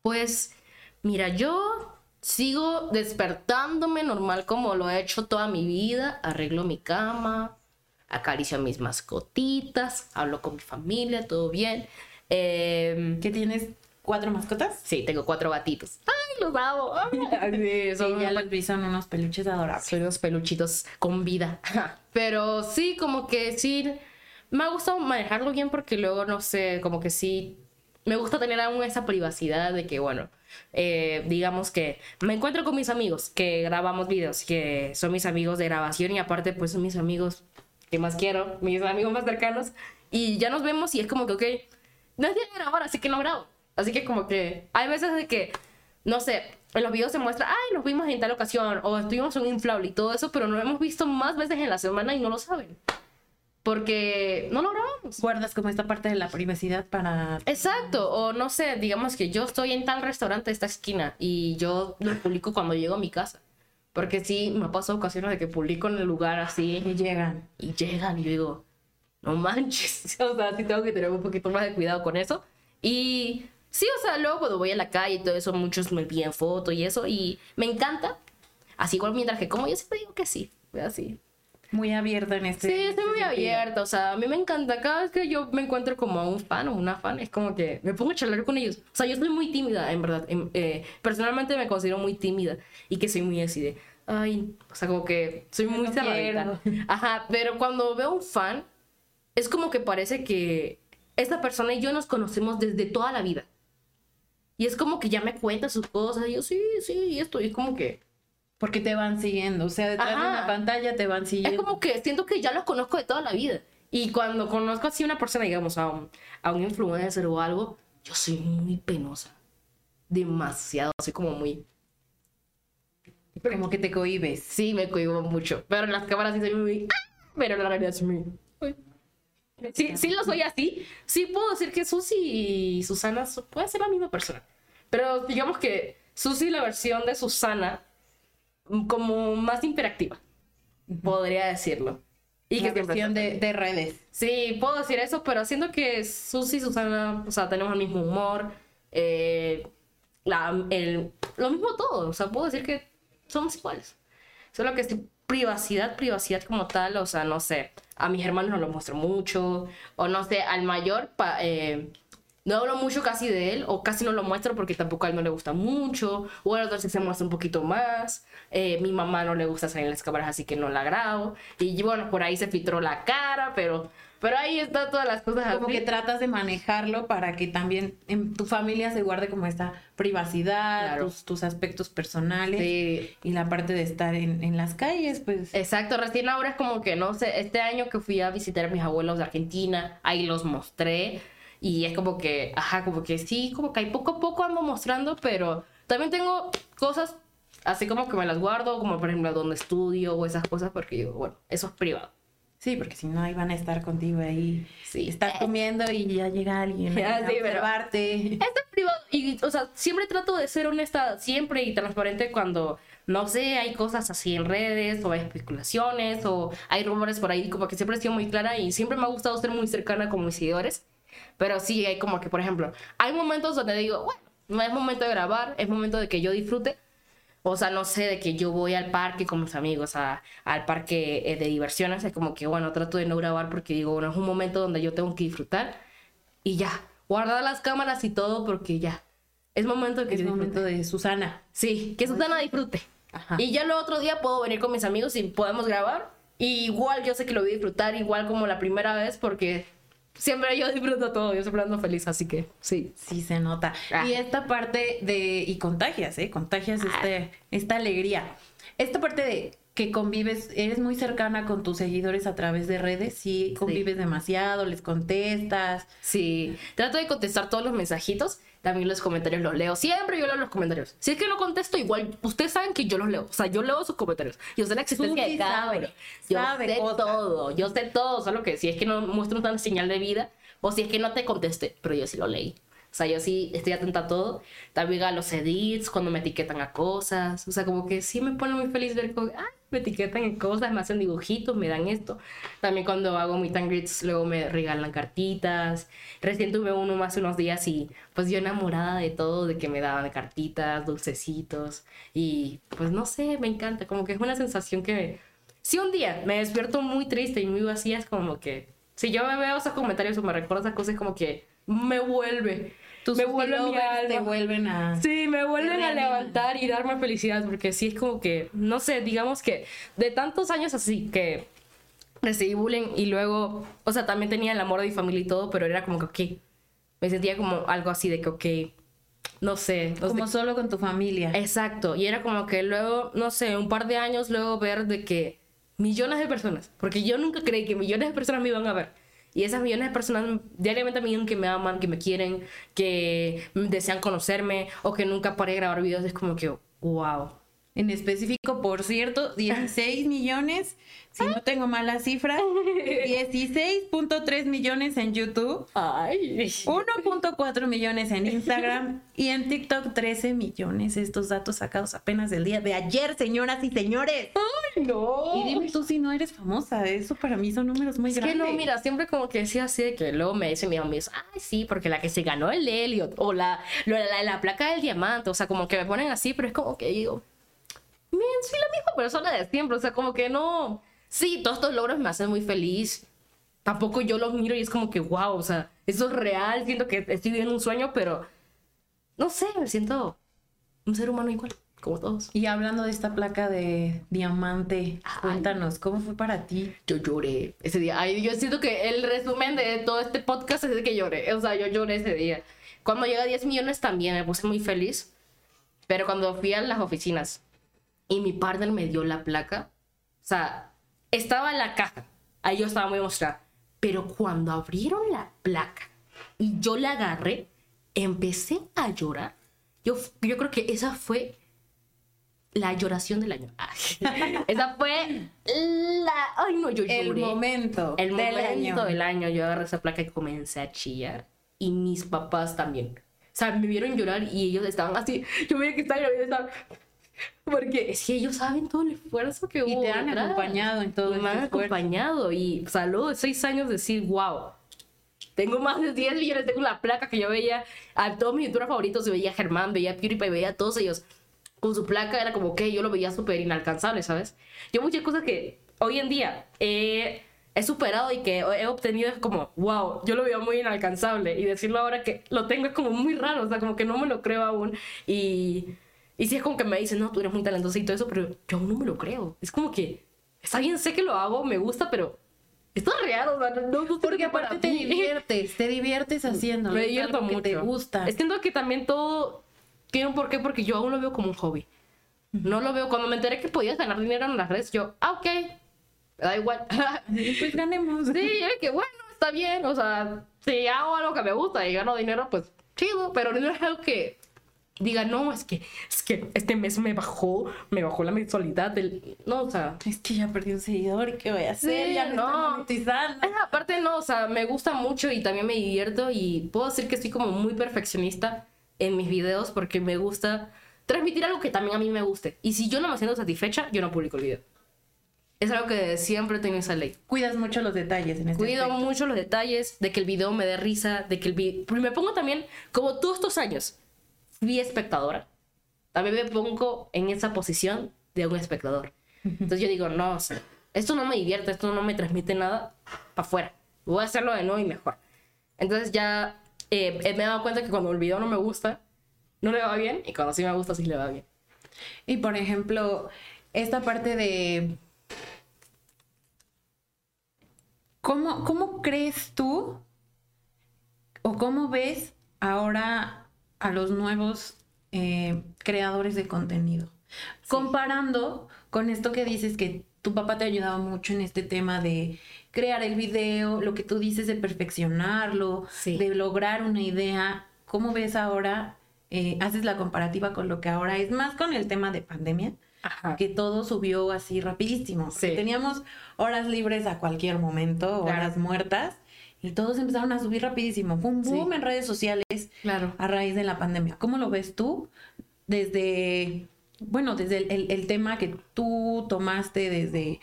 Pues, mira, yo sigo despertándome normal como lo he hecho toda mi vida. Arreglo mi cama, acaricio a mis mascotitas, hablo con mi familia, todo bien. Eh, ¿Qué tienes? ¿Cuatro mascotas? Sí, tengo cuatro gatitos. ¡Ay, los amo! sí, son, ya los vi, son unos peluches adorables. Son unos peluchitos con vida. Pero sí, como que sí, me ha gustado manejarlo bien porque luego, no sé, como que sí, me gusta tener aún esa privacidad de que, bueno, eh, digamos que me encuentro con mis amigos que grabamos videos, que son mis amigos de grabación y aparte pues son mis amigos que más quiero, mis amigos más cercanos y ya nos vemos y es como que, ok, no es de grabar, así que no grabo. Así que como que hay veces de que, no sé, en los videos se muestra, ay, nos vimos en tal ocasión, o estuvimos en un inflable y todo eso, pero no hemos visto más veces en la semana y no lo saben. Porque no lo grabamos. Guardas como esta parte de la privacidad para... Exacto, o no sé, digamos que yo estoy en tal restaurante de esta esquina y yo lo publico cuando llego a mi casa. Porque sí, me ha pasado ocasiones de que publico en el lugar así. Y llegan. Y llegan y yo digo, no manches. o sea, sí tengo que tener un poquito más de cuidado con eso. Y Sí, o sea, luego cuando voy a la calle y todo eso, muchos me piden foto y eso, y me encanta. Así igual mientras que como yo siempre digo que sí, así. Muy abierta en este. Sí, estoy muy abierta, o sea, a mí me encanta. Cada vez que yo me encuentro como a un fan o una fan, es como que me pongo a charlar con ellos. O sea, yo soy muy tímida, en verdad. Em, eh, personalmente me considero muy tímida y que soy muy así de, ay, o sea, como que soy muy cerradita. Ajá, pero cuando veo un fan, es como que parece que esta persona y yo nos conocemos desde toda la vida. Y es como que ya me cuenta sus cosas. Y yo, sí, sí, y esto. Y es como que. Porque te van siguiendo. O sea, detrás de una pantalla te van siguiendo. Es como que siento que ya los conozco de toda la vida. Y cuando conozco así a una persona, digamos, a un, a un influencer o algo, yo soy muy penosa. Demasiado. Soy como muy. Como que te cohibes. Sí, me cohibo mucho. Pero en las cámaras sí soy muy. ¡Ah! Pero en la realidad soy muy. Sí, sí lo soy así. Sí puedo decir que Susi y Susana pueden ser la misma persona. Pero digamos que Susi la versión de Susana mm, como más interactiva. Podría decirlo. Y la que versión de, de, redes. Sí, puedo decir eso, pero siento que Susi y Susana, o sea, tenemos el mismo humor, eh, la, el, lo mismo todo. O sea, puedo decir que somos iguales. Solo que es privacidad, privacidad como tal, o sea, no sé a mis hermanos no lo muestro mucho, o no sé, al mayor eh, no hablo mucho casi de él, o casi no lo muestro porque tampoco a él no le gusta mucho, o al otro sí se muestra un poquito más, eh, mi mamá no le gusta salir en las cámaras así que no la grabo, y bueno, por ahí se filtró la cara, pero pero ahí está todas las cosas. Como que tratas de manejarlo para que también en tu familia se guarde como esta privacidad, tus, aspectos personales y la parte de estar en, las calles, pues. Exacto, recién ahora es como que, no sé, este año que fui a visitar a mis abuelos de Argentina, ahí los mostré y es como que, ajá, como que sí, como que ahí poco a poco ando mostrando, pero también tengo cosas así como que me las guardo, como por ejemplo donde estudio o esas cosas, porque digo, bueno, eso es privado. Sí, porque si no, ahí van a estar contigo ahí. Sí. Estás comiendo y ya llega alguien a observarte. Esto es privado. Y, o sea, siempre trato de ser honesta, siempre y transparente cuando, no sé, hay cosas así en redes, o hay especulaciones, o hay rumores por ahí, como que siempre he sido muy clara y siempre me ha gustado ser muy cercana con mis seguidores. Pero sí, hay como que, por ejemplo, hay momentos donde digo, bueno, no es momento de grabar, es momento de que yo disfrute. O sea, no sé, de que yo voy al parque con mis amigos, a, al parque eh, de diversiones, es como que, bueno, trato de no grabar porque digo, bueno, es un momento donde yo tengo que disfrutar y ya, guardar las cámaras y todo porque ya, es momento de que Es yo momento disfrute. de Susana. Sí, que Susana disfrute. Ajá. Y ya el otro día puedo venir con mis amigos y podemos grabar. Y igual yo sé que lo voy a disfrutar igual como la primera vez porque siempre yo disfruto todo, yo siempre ando feliz, así que sí. Sí, se nota. Ah. Y esta parte de. Y contagias, ¿eh? Contagias este, esta alegría. Esta parte de que convives, eres muy cercana con tus seguidores a través de redes, sí, convives demasiado, les contestas. Sí, trato de contestar todos los mensajitos. También los comentarios los leo. Siempre yo leo los comentarios. Si es que no contesto, igual ustedes saben que yo los leo. O sea, yo leo sus comentarios. Yo sé la existencia sí de cada uno. Yo sé todo. Yo sé todo. Solo que si es que no muestro una señal de vida o si es que no te contesté, pero yo sí lo leí. O sea, yo sí estoy atenta a todo. También a los edits, cuando me etiquetan a cosas. O sea, como que sí me pone muy feliz ver como, ah, me etiquetan en cosas, me hacen dibujitos, me dan esto. También cuando hago meet and greets, luego me regalan cartitas. Recién tuve uno más unos días y pues yo enamorada de todo, de que me daban cartitas, dulcecitos. Y pues no sé, me encanta. Como que es una sensación que... Si un día me despierto muy triste y muy vacía, es como que... Si yo me veo esos comentarios o me recuerdo esas cosas, es como que me vuelve. Tus me vuelve mi followers te alma. vuelven a. Sí, me vuelven a levantar y darme felicidad, porque sí es como que, no sé, digamos que de tantos años así que recibí bullying y luego, o sea, también tenía el amor de mi familia y todo, pero era como que, ok, me sentía como algo así de que, ok, no sé, no sé. Como solo con tu familia. Exacto, y era como que luego, no sé, un par de años luego ver de que millones de personas, porque yo nunca creí que millones de personas me iban a ver. Y esas millones de personas diariamente me digan que me aman, que me quieren, que desean conocerme o que nunca paré de grabar videos. Es como que, wow. En específico, por cierto, 16 millones, si no tengo mala cifra, 16.3 millones en YouTube, Ay, 1.4 millones en Instagram y en TikTok 13 millones. Estos datos sacados apenas del día de ayer, señoras y señores. no. Y dime tú si no eres famosa, eso para mí son números muy Es que grandes. no, mira, siempre como que decía así de que luego me dicen mis amigos, ay, sí, porque la que se ganó el Elliot o la, lo- la, la placa del diamante, o sea, como que me ponen así, pero es como que digo, men, soy la misma persona de siempre, o sea, como que no. Sí, todos estos logros me hacen muy feliz. Tampoco yo los miro y es como que, wow, o sea, eso es real, siento que estoy viviendo un sueño, pero no sé, me siento un ser humano igual, como todos. Y hablando de esta placa de diamante, cuéntanos, ¿cómo fue para ti? Yo lloré ese día. Ay, yo siento que el resumen de todo este podcast es de que lloré. O sea, yo lloré ese día. Cuando llega a 10 millones también me puse muy feliz. Pero cuando fui a las oficinas y mi partner me dio la placa, o sea, estaba en la caja. Ahí yo estaba muy emocionada. Pero cuando abrieron la placa y yo la agarré, empecé a llorar. Yo, yo creo que esa fue la lloración del año. esa fue la... Ay, no, yo lloré. El momento El del momento año. del año. Yo agarré esa placa y comencé a chillar. Y mis papás también. O sea, me vieron llorar y ellos estaban así. Yo veía que estaban llorando y estaban... Porque es que ellos saben todo el esfuerzo que Y hubo. te han acompañado en todo Y me han esfuerzo. acompañado. Y o sea, luego de seis años decir, wow. Tengo más de 10 millones, tengo la placa que yo veía a todos mis youtubers favoritos, veía a Germán, veía a PewDiePie, veía a todos ellos con su placa, era como que yo lo veía súper inalcanzable, ¿sabes? Yo muchas cosas que hoy en día he, he superado y que he obtenido es como, wow, yo lo veía muy inalcanzable y decirlo ahora que lo tengo es como muy raro, o sea, como que no me lo creo aún y, y sí es como que me dicen, no, tú eres muy talentosa y todo eso, pero yo aún no me lo creo. Es como que, está bien, sé que lo hago, me gusta, pero esto es real, o sea, no, Porque aparte te mí. diviertes, te diviertes haciéndolo. Me es divierto algo mucho. que te gusta. Siento que también todo tiene un porqué porque yo aún lo veo como un hobby. No lo veo. Cuando me enteré que podías ganar dinero en las redes, yo, ah, ok. Da igual. Pues ganemos. sí, de que bueno, está bien. O sea, si hago algo que me gusta y gano dinero, pues chido. Pero no es algo que diga, no, es que, es que este mes me bajó, me bajó la mensualidad del. No, o sea. Es que ya perdí un seguidor, ¿y ¿qué voy a hacer? Sí, ya no, no. está monetizando. Eh, Aparte no, o sea, me gusta mucho y también me divierto y puedo decir que estoy como muy perfeccionista en mis videos porque me gusta transmitir algo que también a mí me guste. Y si yo no me siento satisfecha, yo no publico el video. Es algo que siempre tengo esa ley. Cuidas mucho los detalles en este Cuido aspecto. mucho los detalles, de que el video me dé risa, de que el video... Me pongo también, como todos estos años, fui espectadora. también me pongo en esa posición de un espectador. Entonces yo digo, no, o sea, esto no me divierte, esto no me transmite nada para afuera. Voy a hacerlo de nuevo y mejor. Entonces ya eh, me he dado cuenta que cuando el video no me gusta, no le va bien, y cuando sí me gusta, sí le va bien. Y por ejemplo, esta parte de... ¿Cómo, cómo crees tú o cómo ves ahora a los nuevos eh, creadores de contenido? Comparando con esto que dices que tu papá te ha ayudado mucho en este tema de crear el video, lo que tú dices de perfeccionarlo, de lograr una idea. ¿Cómo ves ahora? Eh, haces la comparativa con lo que ahora es más con el tema de pandemia, que todo subió así rapidísimo. Teníamos horas libres a cualquier momento, horas muertas, y todos empezaron a subir rapidísimo. Fue un boom en redes sociales claro. a raíz de la pandemia. ¿Cómo lo ves tú desde bueno, desde el, tema que tú tomaste desde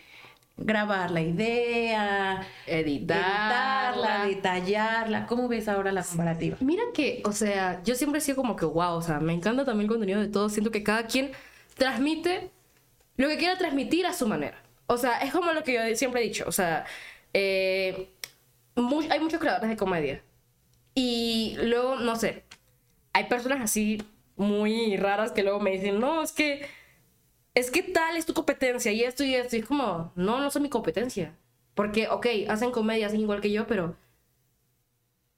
grabar la idea, editarla, detallarla. ¿Cómo ves ahora la comparativa? Mira que, o sea, yo siempre he sido como que wow, o sea, me encanta también el contenido de todos. Siento que cada quien transmite lo que quiera transmitir a su manera. O sea, es como lo que yo siempre he dicho. O sea, eh, hay muchos creadores de comedia. Y luego, no sé, hay personas así muy raras que luego me dicen, no, es que, es que tal es tu competencia y esto y esto. Y es como, no, no son mi competencia. Porque, ok, hacen comedia, hacen igual que yo, pero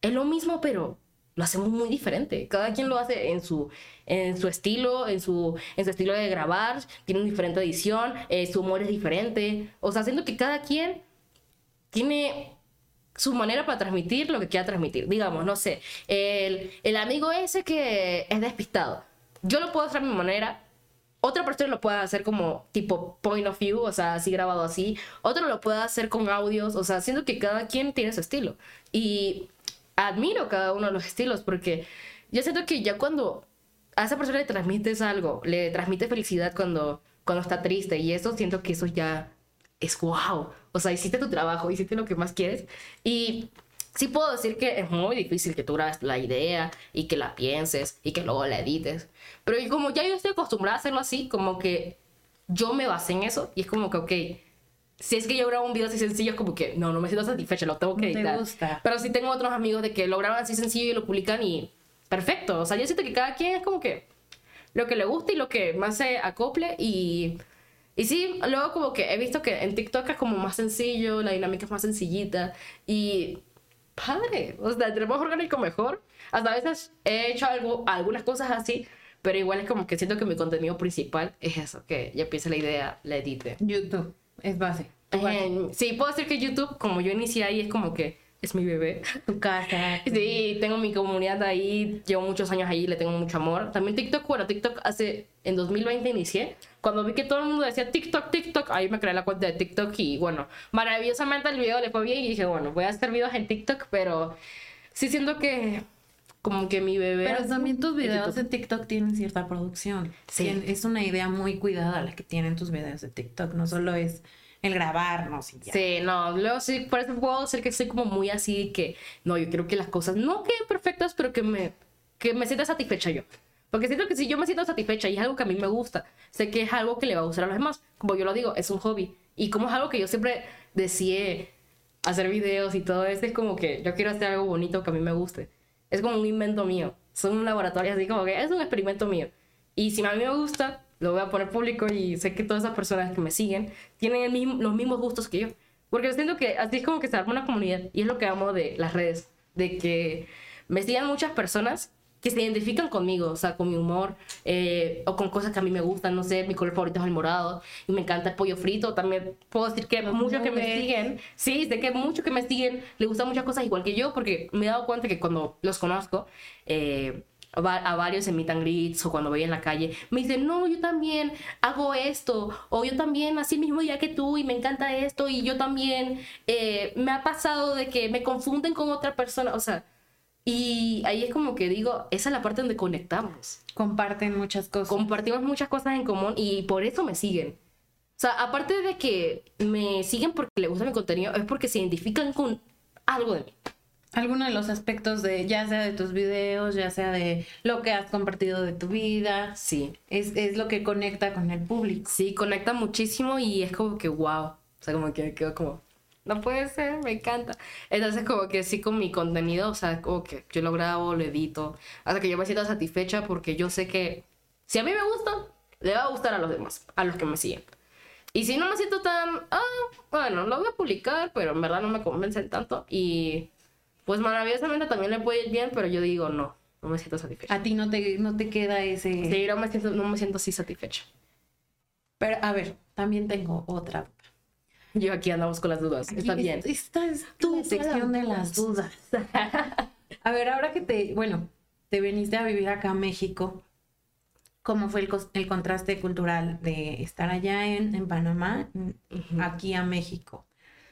es lo mismo, pero lo hacemos muy diferente. Cada quien lo hace en su, en su estilo, en su, en su estilo de grabar, tiene una diferente edición, eh, su humor es diferente. O sea, siento que cada quien tiene su manera para transmitir lo que quiera transmitir. Digamos, no sé, el, el amigo ese que es despistado. Yo lo puedo hacer a mi manera. Otra persona lo puede hacer como tipo point of view, o sea, así grabado así. Otro lo puede hacer con audios, o sea, siento que cada quien tiene su estilo. Y admiro cada uno de los estilos porque yo siento que ya cuando a esa persona le transmites algo, le transmite felicidad cuando, cuando está triste y eso siento que eso ya es wow. O sea, hiciste tu trabajo, hiciste lo que más quieres. Y sí puedo decir que es muy difícil que tú grabes la idea y que la pienses y que luego la edites. Pero como ya yo estoy acostumbrada a hacerlo así, como que yo me basé en eso y es como que, ok, si es que yo grabo un video así sencillo, es como que no, no me siento satisfecha, lo tengo que editar. gusta. Pero sí tengo otros amigos de que lo graban así sencillo y lo publican y perfecto. O sea, yo siento que cada quien es como que lo que le gusta y lo que más se acople y y sí, luego como que he visto que en TikTok es como más sencillo, la dinámica es más sencillita y padre, o sea, entre más orgánico mejor. Hasta a veces he hecho algo, algunas cosas así, pero igual es como que siento que mi contenido principal es eso, que ya piense la idea, la edite. YouTube es base. sí, puedo decir que YouTube, como yo inicié ahí, es como que es mi bebé. Tu casa. Sí, tengo mi comunidad ahí, llevo muchos años ahí, le tengo mucho amor. También TikTok, bueno, TikTok hace, en 2020 inicié. Cuando vi que todo el mundo decía TikTok, TikTok, ahí me creé la cuenta de TikTok y bueno, maravillosamente el video le fue bien y dije, bueno, voy a hacer videos en TikTok, pero sí siento que como que mi bebé... Pero también tus videos de TikTok tienen cierta producción. Sí. Es una idea muy cuidada la que tienen tus videos de TikTok, no solo es el grabarnos y ya. Sí, no, luego sí, por eso puedo ser que soy como muy así que, no, yo quiero que las cosas no queden perfectas, pero que me, que me sienta satisfecha yo. Porque siento que si yo me siento satisfecha y es algo que a mí me gusta, sé que es algo que le va a gustar a los demás. Como yo lo digo, es un hobby. Y como es algo que yo siempre deseé hacer videos y todo eso, es como que yo quiero hacer algo bonito que a mí me guste. Es como un invento mío. Son un laboratorio así como que es un experimento mío. Y si a mí me gusta, lo voy a poner público y sé que todas esas personas que me siguen tienen el mismo, los mismos gustos que yo. Porque siento que así es como que se arma una comunidad y es lo que amo de las redes, de que me sigan muchas personas que se identifican conmigo, o sea, con mi humor eh, o con cosas que a mí me gustan, no sé, mi color favorito es el morado y me encanta el pollo frito, también puedo decir que muchos que me siguen, sí, sé que muchos que me siguen les gustan muchas cosas igual que yo porque me he dado cuenta que cuando los conozco, eh, a varios en meet and greets o cuando voy en la calle, me dicen, no, yo también hago esto, o yo también así mismo ya que tú y me encanta esto, y yo también eh, me ha pasado de que me confunden con otra persona, o sea, y ahí es como que digo, esa es la parte donde conectamos. Comparten muchas cosas. Compartimos muchas cosas en común y por eso me siguen. O sea, aparte de que me siguen porque les gusta mi contenido, es porque se identifican con algo de mí. Alguno de los aspectos de, ya sea de tus videos, ya sea de lo que has compartido de tu vida. Sí. Es, es lo que conecta con el público. Sí, conecta muchísimo y es como que wow. O sea, como que quedo como, no puede ser, me encanta. Entonces, como que sí, con mi contenido, o sea, como que yo lo grabo, lo edito, hasta que yo me siento satisfecha porque yo sé que si a mí me gusta, le va a gustar a los demás, a los que me siguen. Y si no me siento tan, ah, bueno, lo voy a publicar, pero en verdad no me convencen tanto. Y pues maravillosamente también le puede ir bien, pero yo digo, no, no me siento satisfecha. A ti no te, no te queda ese... Sí, no me siento, no me siento así satisfecha. Pero, a ver, también tengo otra. Yo aquí andamos con las dudas. Está bien. Esta es tu sección de las dudas. A ver, ahora que te, bueno, te viniste a vivir acá a México, ¿cómo fue el, contraste cultural de estar allá en, en Panamá, en- aquí a México?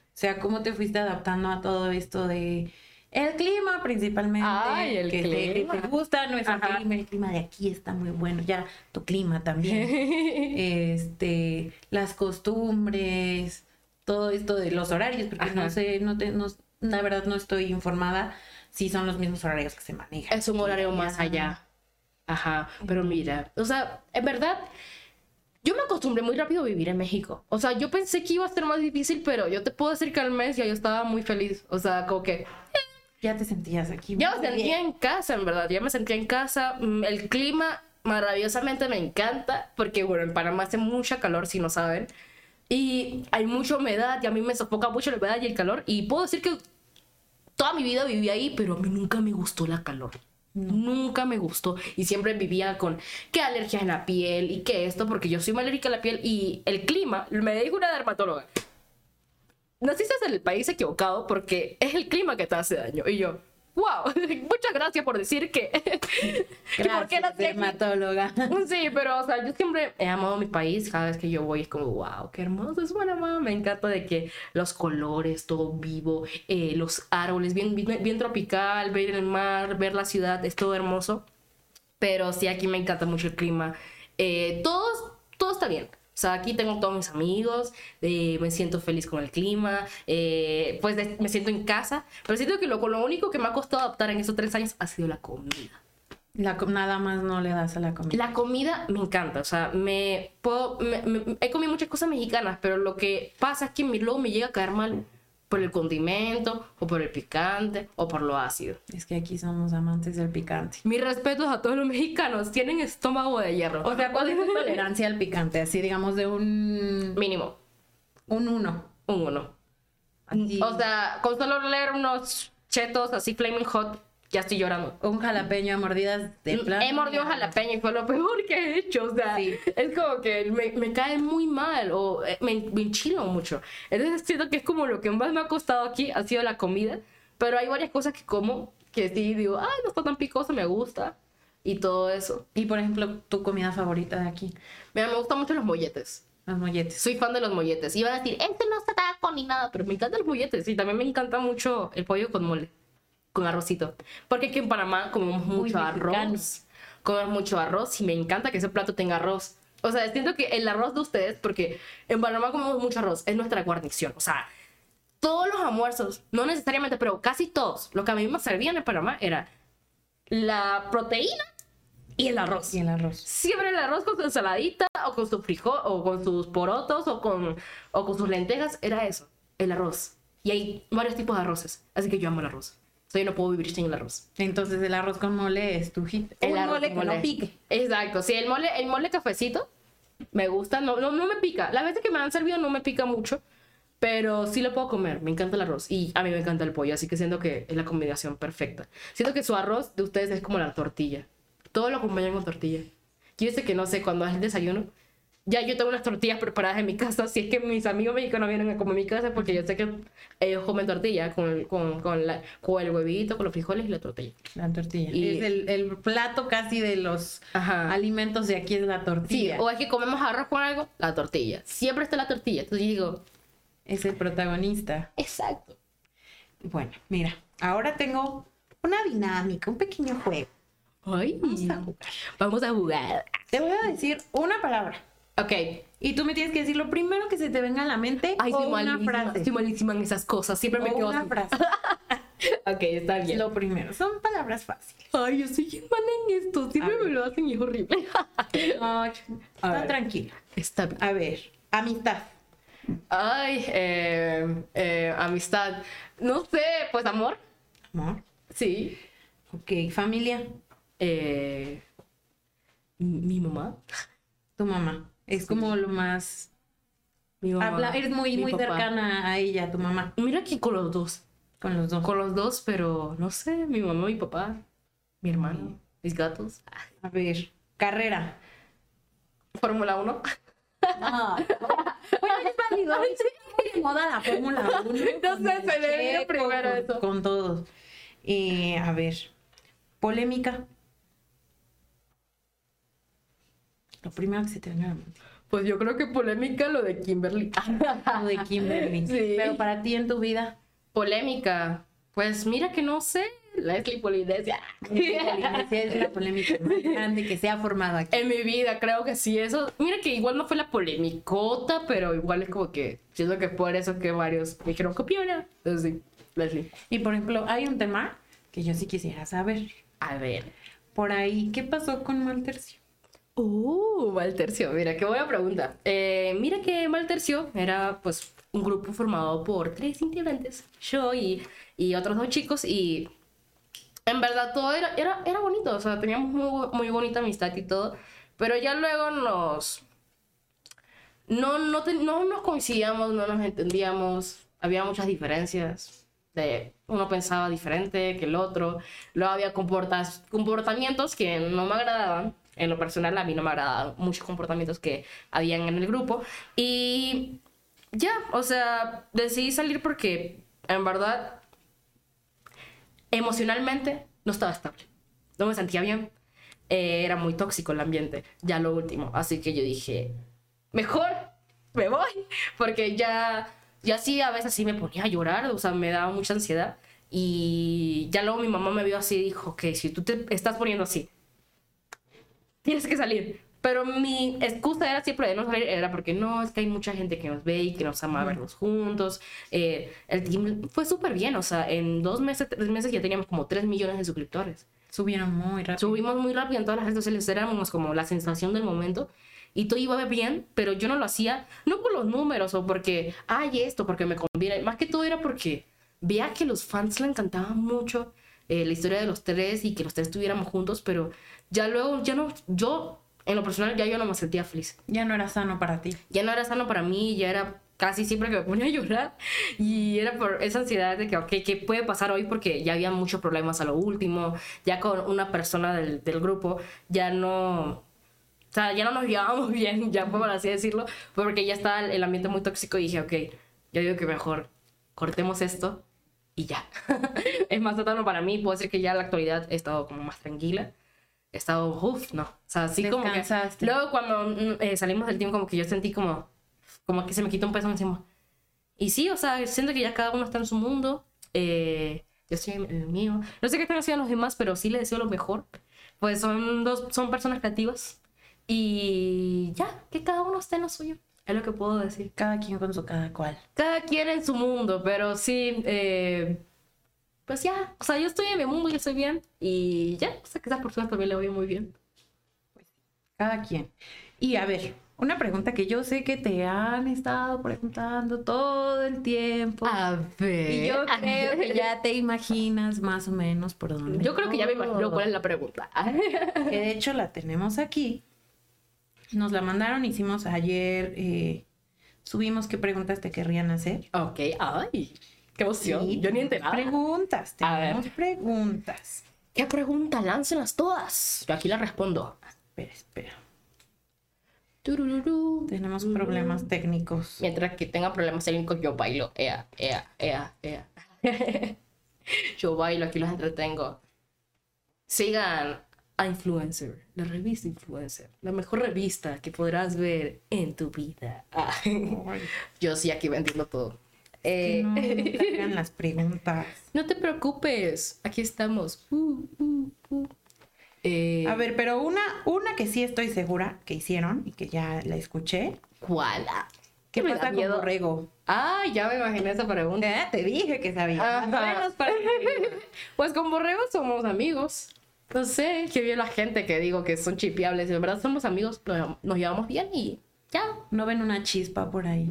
O sea, ¿cómo te fuiste adaptando a todo esto de el clima principalmente? Ay, el que, te- que clima. te gusta nuestro Ajá. clima, el clima de aquí está muy bueno, ya tu clima también. este, las costumbres, todo esto de los horarios, porque no sé, no te, no, la verdad no estoy informada si son los mismos horarios que se manejan. Es un horario más allá. Ajá, pero mira, o sea, en verdad, yo me acostumbré muy rápido a vivir en México. O sea, yo pensé que iba a ser más difícil, pero yo te puedo decir que al mes ya yo estaba muy feliz. O sea, como que Ya te sentías aquí. ya me sentía bien. en casa, en verdad. Ya me sentía en casa. Mm, El clima maravillosamente me encanta, porque bueno, en Panamá hace mucha calor, si no saben. Y hay mucha humedad, y a mí me sofoca mucho la humedad y el calor. Y puedo decir que toda mi vida viví ahí, pero a mí nunca me gustó la calor. Nunca me gustó. Y siempre vivía con qué alergias en la piel y qué esto, porque yo soy muy alérgica a la piel. Y el clima, me dijo una dermatóloga, naciste en el país equivocado porque es el clima que te hace daño. Y yo, wow, muchas gracias por decir que... que por qué Gracias, dermatóloga. Sí, pero, o sea, yo siempre he amado mi país. Cada vez que yo voy es como, wow, qué hermoso es Panamá. Me encanta de que los colores, todo vivo, eh, los árboles, bien, bien, bien tropical, ver el mar, ver la ciudad, es todo hermoso. Pero sí, aquí me encanta mucho el clima. Eh, todo, todo está bien. Sea, aquí tengo todos mis amigos, eh, me siento feliz con el clima, eh, pues de- me siento en casa. Pero siento que lo, lo único que me ha costado adaptar en estos tres años ha sido la comida. La nada más no le das a la comida. La comida me encanta, o sea, me puedo, me- me- he comido muchas cosas mexicanas, pero lo que pasa es que mi- luego me llega a caer mal por el condimento, o por el picante, o por lo ácido. Es que aquí somos amantes del picante. Mis respetos a todos los mexicanos, tienen estómago de hierro. O sea, ¿cuál es tu tolerancia al picante? Así, digamos, de un, Mínimo, un uno. un uno. Así, O sea, con solo leer unos chetos así flaming hot, ya estoy llorando. un jalapeño a mordidas de plano. He mordido jalapeño y fue lo peor que he hecho. O sea, Sí. es como que me, me cae muy mal o eh, me, me enchilo mucho. Entonces siento que es como lo que más me ha costado aquí ha sido la comida. Pero hay varias cosas que como que sí digo, ay, no está tan picoso, me gusta. Y todo eso. Y, por ejemplo, tu comida favorita de aquí. Mira, me gustan mucho los molletes. Los molletes. Soy fan de los molletes. Iba a decir, este no está taco ni nada, pero me encantan los molletes. Y también me encanta mucho el pollo con mole, con arrocito. Porque aquí en Panamá comemos Muy mucho mexicano. arroz. Comemos mucho arroz y me encanta que ese plato tenga arroz. O sea, siento que el arroz de ustedes, porque en Panamá comemos mucho arroz, es nuestra guarnición. O sea, todos los almuerzos, no necesariamente, pero casi todos, lo que a mí me servían en Panamá era la proteína y el arroz Y el arroz. siempre el arroz con su ensaladita o con su frijol o con sus porotos o con, o con sus lentejas era eso, el arroz. Y hay varios tipos de arroces, así que yo amo el arroz. Yo no puedo vivir sin el arroz. Entonces, el arroz con mole es tu hit. El un arroz mole que con no pique. Exacto, sí, el mole, el mole cafecito me gusta, no, no, no me pica. Las veces que me han servido no me pica mucho, pero sí lo puedo comer. Me encanta el arroz y a mí me encanta el pollo, así que siento que es la combinación perfecta. Siento que su arroz de ustedes es como la tortilla. Todo lo acompañan con tortilla. Yo sé que no sé, cuando es el desayuno, ya yo tengo unas tortillas preparadas en mi casa. Si es que mis amigos mexicanos vienen a comer en mi casa, porque yo sé que ellos comen tortilla con, el- con, con, la, con el huevito, con los frijoles y la tortilla. La tortilla. Y- Es el, el plato casi de los Ajá. alimentos de aquí es la Sí, tortilla. o es que comemos arroz con algo, la tortilla. Siempre está la tortilla. Entonces yo digo, Es el protagonista. exacto. Bueno, mira, ahora tengo una dinámica, un pequeño juego. Ay, Vamos a jugar. vamos a jugar. Te voy a decir una palabra. Ok. Y tú me tienes que decir lo primero que se te venga a la mente Ay, o soy una malísima. frase. Soy malísima en esas cosas. Siempre me O quedo una así. frase. ok, está bien. Lo primero, son palabras fáciles. Ay, yo soy bien mala en esto. Siempre me lo hacen y es horrible. No, está tranquila. está bien. A ver, amistad. Ay, eh, eh, amistad. No sé, pues amor. Amor. Sí. Ok, familia. Eh, mi mamá. Tu mamá. Es como lo más. Mi mamá. Habla, eres muy, muy papá. cercana a ella, tu mamá. Mira que con los dos. Con los dos. Con los dos, pero no sé, mi mamá, mi papá, mi hermano, mis gatos. A ver, carrera. Fórmula 1. No. Bueno, es válido. Es de moda la Fórmula 1. No sé, se le vino primero con- eso. Con todos. Eh, a ver, polémica. Lo primero que se te venga a la mente. Pues yo creo que polémica lo de Kimberly. Lo de Kimberly. Sí. Pero para ti en tu vida. Polémica. Pues mira que no sé. Leslie Polinesia. Polinesia es la polémica más grande que se ha formado aquí. En mi vida, creo que sí. Eso, mira que igual no fue la polemicota, pero igual es como que siento que por eso que varios me dijeron copiona. Entonces sí, Leslie. Y por ejemplo, hay un tema que yo sí quisiera saber. A ver. Por ahí, ¿qué pasó con Maltercio? Uh, Maltercio, mira, qué buena pregunta. Eh, mira que Maltercio era pues un grupo formado por tres integrantes, yo y, y otros dos chicos y en verdad todo era, era, era bonito, o sea, teníamos muy, muy bonita amistad y todo, pero ya luego nos... No, no, no nos coincidíamos, no nos entendíamos, había muchas diferencias. Uno pensaba diferente que el otro, luego había comportas, comportamientos que no me agradaban. En lo personal, a mí no me agradaban muchos comportamientos que habían en el grupo. Y ya, o sea, decidí salir porque en verdad emocionalmente no estaba estable. No me sentía bien. Eh, era muy tóxico el ambiente, ya lo último. Así que yo dije, mejor me voy, porque ya, ya sí, a veces sí me ponía a llorar, o sea, me daba mucha ansiedad. Y ya luego mi mamá me vio así y dijo que si tú te estás poniendo así, tienes que salir. Pero mi excusa era siempre de no salir, era porque no, es que hay mucha gente que nos ve y que nos ama vernos juntos. Eh, el team fue súper bien, o sea, en dos meses, tres meses ya teníamos como 3 millones de suscriptores. Subieron muy rápido. Subimos muy rápido en todas las redes sociales, éramos como la sensación del momento y todo iba bien, pero yo no lo hacía, no por los números o porque, ay, esto, porque me conviene, más que todo era porque veía que los fans le encantaban mucho eh, la historia de los tres y que los tres estuviéramos juntos, pero ya luego, ya no, yo, en lo personal, ya yo no me sentía feliz. Ya no era sano para ti. Ya no era sano para mí, ya era casi siempre que me ponía a llorar y era por esa ansiedad de que, ok, ¿qué puede pasar hoy? Porque ya había muchos problemas a lo último, ya con una persona del, del grupo, ya no, o sea, ya no nos llevábamos bien, ya por así decirlo, porque ya estaba el ambiente muy tóxico y dije, ok, yo digo que mejor cortemos esto y ya. es más sano para mí, puedo decir que ya en la actualidad he estado como más tranquila. He estado, uff, no. O sea, así como que... Luego cuando mm, eh, salimos del team como que yo sentí como, como que se me quitó un peso encima. Y sí, o sea, siento que ya cada uno está en su mundo. eh, yo estoy en el mío. No sé qué están haciendo los demás, pero sí les deseo lo mejor. Pues son dos, son personas creativas. Y ya, que cada uno esté en lo suyo. Es lo que puedo decir. Cada quien con su cada cual. Cada quien en su mundo, pero sí, eh, pues ya, o sea, yo estoy en mi mundo, yo estoy bien. Y ya, o sea, que esas personas también le voy muy bien. Cada quien. Y a ver, una pregunta que yo sé que te han estado preguntando todo el tiempo. ver. y yo creo que ya te imaginas más o menos por dónde. Yo creo que ya me imagino cuál es la pregunta. Que de hecho la tenemos aquí. Nos la mandaron, hicimos ayer, eh, subimos qué preguntas te querrían hacer. ok, ay, qué emoción. Sí, yo ni enteraba. Preguntas, tenemos preguntas. ¿Qué pregunta? Láncenlas todas. Yo aquí las respondo. Espera, espera. Tururú. Tenemos problemas técnicos. Mientras que tenga problemas técnicos, yo bailo. Ea, ea, ea, ea. yo bailo, aquí los entretengo. Sigan a Influencer, la revista Influencer, la mejor revista que podrás ver en tu vida. Ah, yo sí aquí vendiendo todo. Eh, que no nos hagan las preguntas. no te preocupes, aquí estamos. Uh, uh, uh. Eh, A ver, pero una, una que sí estoy segura que hicieron y que ya la escuché. ¿Cuál? ¿Qué me da pasa con miedo? Borrego? Ah, ya me imaginé esa pregunta. Eh, Te dije que sabía. Menos para Pues con Borrego somos amigos. No sé, que bien la gente que digo que son chipeables. Y en verdad somos amigos, nos llevamos bien y ya. No ven una chispa por ahí.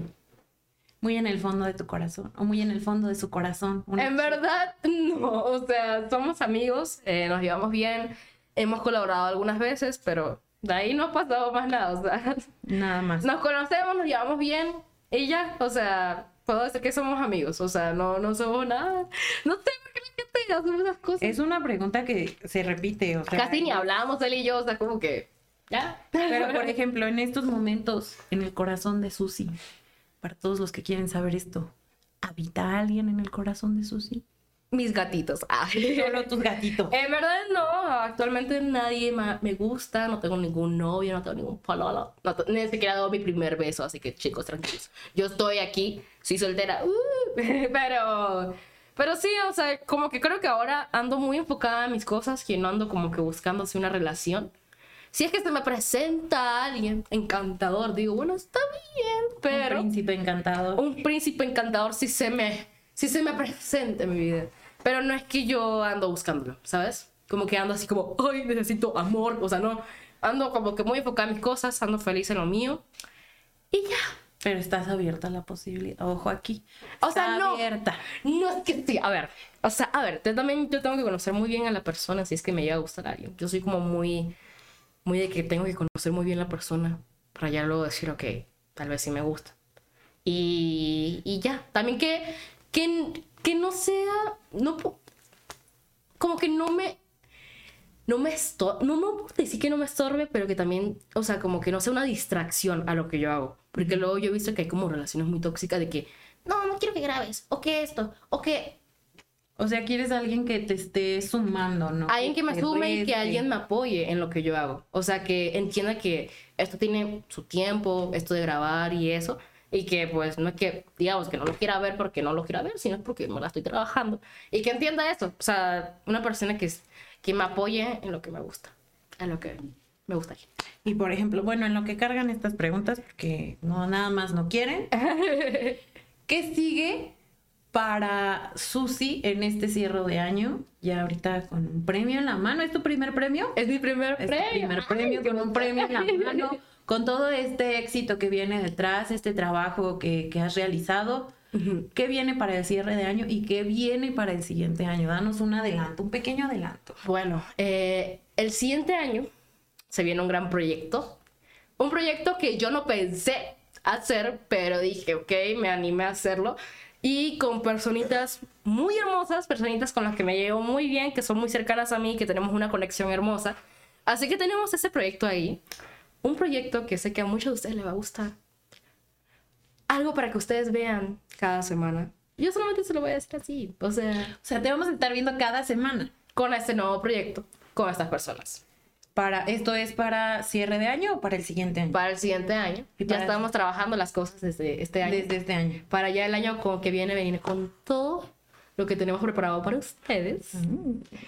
Muy en el fondo de tu corazón. O muy en el fondo de su corazón. una En chispa. verdad, no. O sea, somos amigos, eh, nos llevamos bien. Hemos colaborado algunas veces, pero de ahí no ha pasado más nada. O sea, Nada más. nos conocemos, nos llevamos bien. Y ya, o sea, puedo decir que somos amigos. O sea, no, no somos nada. No sé por qué la gente hace esas cosas. Es una pregunta que se repite. O sea, Casi ni hablamos él y yo, o sea, como que. Ya. Pero, por ejemplo, en estos momentos, en el corazón de Susi, para todos los que quieren saber esto, ¿habita alguien en el corazón de Susi? Mis gatitos. Ah. Solo tus gatitos. En verdad no, actualmente nadie me gusta, no tengo ningún novio, no tengo ningún pololo, no ni siquiera dado mi primer beso, así que chicos, tranquilos. Yo estoy aquí, soy soltera, uh, pero, pero sí, o sea, como que creo que ahora ando muy enfocada en mis cosas, que no ando como que buscando así una relación. Si es que se me presenta alguien encantador, digo, bueno, está bien, pero Un príncipe encantado. un príncipe encantador si se me, si se me presenta en mi vida. Pero no es que yo ando buscándolo, ¿sabes? Como que ando así como, ay, necesito amor. O sea, no, ando como que muy enfocada en mis cosas, ando feliz en lo mío. Y ya. Pero estás abierta a la posibilidad. Ojo aquí. O sea, Está no. abierta. No es que sí, a ver. O sea, a ver, yo también yo tengo que conocer muy bien a la persona si es que me llega a gustar a alguien. Yo soy como muy, muy de que tengo que conocer muy bien la persona para ya luego decir, ok, tal vez sí me gusta. Y, y ya. También que, que, que no sea, no, como que no me, no me estorbe, no, no decir que no me estorbe, pero que también, o sea, como que no sea una distracción a lo que yo hago. Porque luego yo he visto que hay como relaciones muy tóxicas de que, no, no quiero que grabes, o que esto, o que O sea, quieres a alguien que te esté sumando, ¿no? alguien que me sume y que alguien me apoye en lo que yo hago. O sea, que entienda que esto tiene su tiempo, esto de grabar y eso. Y que pues no es que, digamos, que no lo quiera ver porque no lo quiera ver, sino porque me la estoy trabajando. Y que entienda eso. O sea, una persona que, es- que me apoye en lo que me gusta. En lo que me gusta. Y por ejemplo, bueno, en lo que cargan estas preguntas, porque no nada más no quieren. ¿Qué sigue para Susi en este cierre de año? Ya ahorita con un premio en la mano. ¿Es tu primer premio? Es mi primer Es tu premio. primer Ay, premio qué con un premio en la mano. Con todo este éxito que viene detrás, este trabajo que, que has realizado. ¿Qué viene para el cierre de año y qué viene para el siguiente año? Danos un adelanto, un pequeño adelanto. Bueno, eh, el siguiente año se viene un gran proyecto. Un proyecto que yo no pensé hacer, pero dije, ok, me animé a hacerlo. Y con personitas muy hermosas, personitas con las que me llevo muy bien, que son muy cercanas a mí, que tenemos una conexión hermosa. Así que tenemos ese proyecto ahí. Un proyecto que sé que a muchos de ustedes les va a gustar. Algo para que ustedes vean cada semana. Yo solamente se lo voy a decir así. O sea, O sea, te vamos a estar viendo cada semana. con este nuevo proyecto, con estas personas. Para, ¿Esto es para cierre de año o para el siguiente año? para el siguiente año. Y Ya estamos trabajando las cosas desde este año. Desde este año. Para ya el año con que viene venir con todo lo que tenemos preparado para ustedes.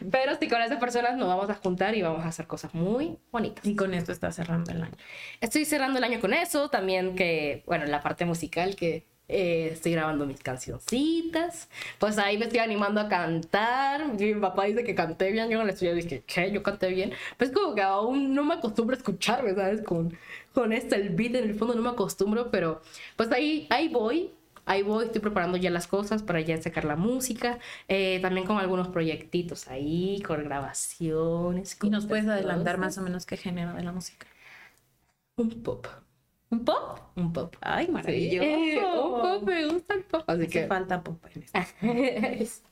Pero sí, con esas personas nos vamos a juntar y vamos a hacer cosas muy bonitas. Y con esto está cerrando el año. Estoy cerrando el año con eso. También que, bueno, la parte musical que eh, estoy grabando mis cancioncitas. Pues ahí me estoy animando a cantar. Mi papá dice que canté bien. Yo en el estudio dije, ¿qué? Yo canté bien. Pues como que aún no me acostumbro a escucharme, ¿sabes? Con, con este, el beat en el fondo no me acostumbro. Pero pues ahí, ahí voy. Ahí voy, estoy preparando ya las cosas para ya sacar la música. Eh, también con algunos proyectitos ahí, con grabaciones. ¿Y nos puedes cosas. adelantar más o menos qué género de la música? Un pop. ¿Un pop? Un pop. Ay, Sí. maravilloso. Eh, un pop, me gusta el pop. Así Hace que. falta pop en esto.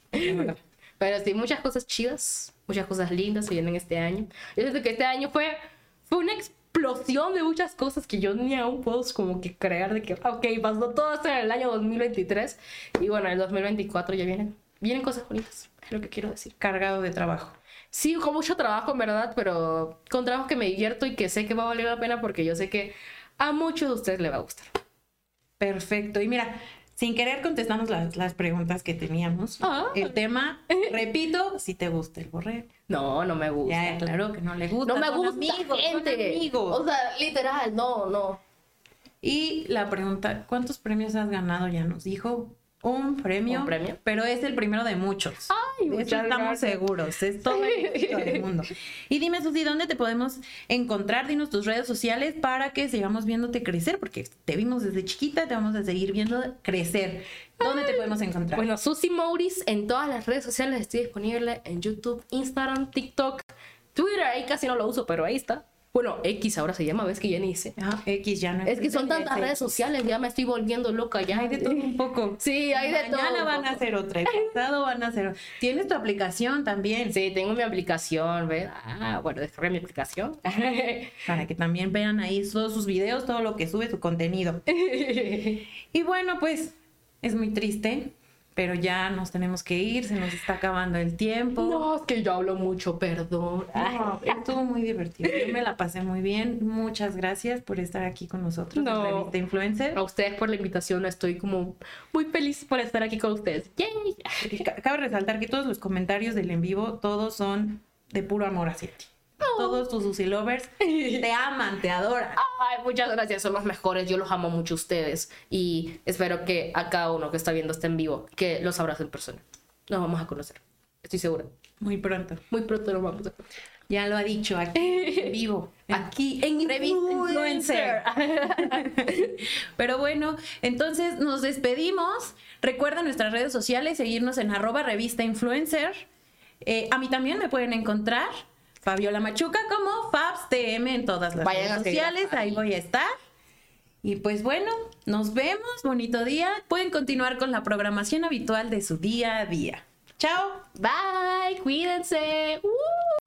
Pero sí, muchas cosas chidas, muchas cosas lindas se vienen este año. Yo siento que este año fue, fue una explosión de muchas cosas que yo ni aún puedo como que creer de que, ok, pasó todo esto en el año 2023 y bueno, en el 2024 ya vienen, vienen cosas bonitas, es lo que quiero decir. Cargado de trabajo. Sí, con mucho trabajo en verdad, pero con trabajo que me divierto y que sé que va a valer la pena porque yo sé que a muchos de ustedes les va a gustar. Perfecto. Y mira, sin querer contestamos las, las preguntas que teníamos. Ah. El tema, repito, si te gusta el borrego. No, no me gusta. Ya, claro que no le gusta. No me gusta, amigos, gente. amigos. O sea, literal, no, no. Y la pregunta, ¿cuántos premios has ganado? Ya nos dijo un premio. ¿Un premio? Pero es el primero de muchos. Ay, de eso muchas estamos seguros. Es todo el mundo. Y dime, Susi, ¿dónde te podemos encontrar? Dinos tus redes sociales para que sigamos viéndote crecer, porque te vimos desde chiquita, te vamos a seguir viendo crecer. ¿Dónde te podemos encontrar? Bueno, Susi Mouris en todas las redes sociales estoy disponible en YouTube, Instagram, TikTok, Twitter, ahí casi no lo uso, pero ahí está. Bueno, X ahora se llama, ves que ya ni hice. Ah, X ya no Es que son tantas redes sociales, ya me estoy volviendo loca ya. Hay de todo un poco. Sí, hay de todo. Mañana van a hacer otra, el pasado van a hacer otra. Tienes tu aplicación también, Sí, tengo mi aplicación, ¿ves? Ah, bueno, descargué mi aplicación. para que también vean ahí todos sus videos, todo lo que sube, su contenido. Y bueno, pues es muy triste, pero ya nos tenemos que ir, se nos está acabando el tiempo. no, es que yo hablo mucho, perdón. No, estuvo muy divertido. Yo me la pasé muy bien. Muchas gracias por estar aquí con nosotros en No. Revista Influencer. A ustedes por la invitación, estoy como muy feliz por estar aquí con ustedes. ¡Yay! Ca- Cabe resaltar que todos los comentarios del en vivo, todos son de puro amor hacia ti. Todos tus Susi Lovers te aman, te adoran. Ay, muchas gracias, son los mejores. Yo los amo mucho a ustedes. Y espero que a cada uno que está viendo este en vivo, que los abrace en persona. Nos vamos a conocer. Estoy segura. Muy pronto. Muy pronto nos vamos a conocer. Ya lo ha dicho aquí en vivo. Aquí en Influencer. Pero bueno, entonces nos despedimos. Recuerda nuestras redes sociales, seguirnos en arroba revista influencer. Eh, a mí también me pueden encontrar, Fabiola Machuca, como FabsTM en todas las Vayan redes sociales. Ahí voy a estar. Y pues bueno, nos vemos. Bonito día. Pueden continuar con la programación habitual de su día a día. Chao. Bye, cuídense. Uh.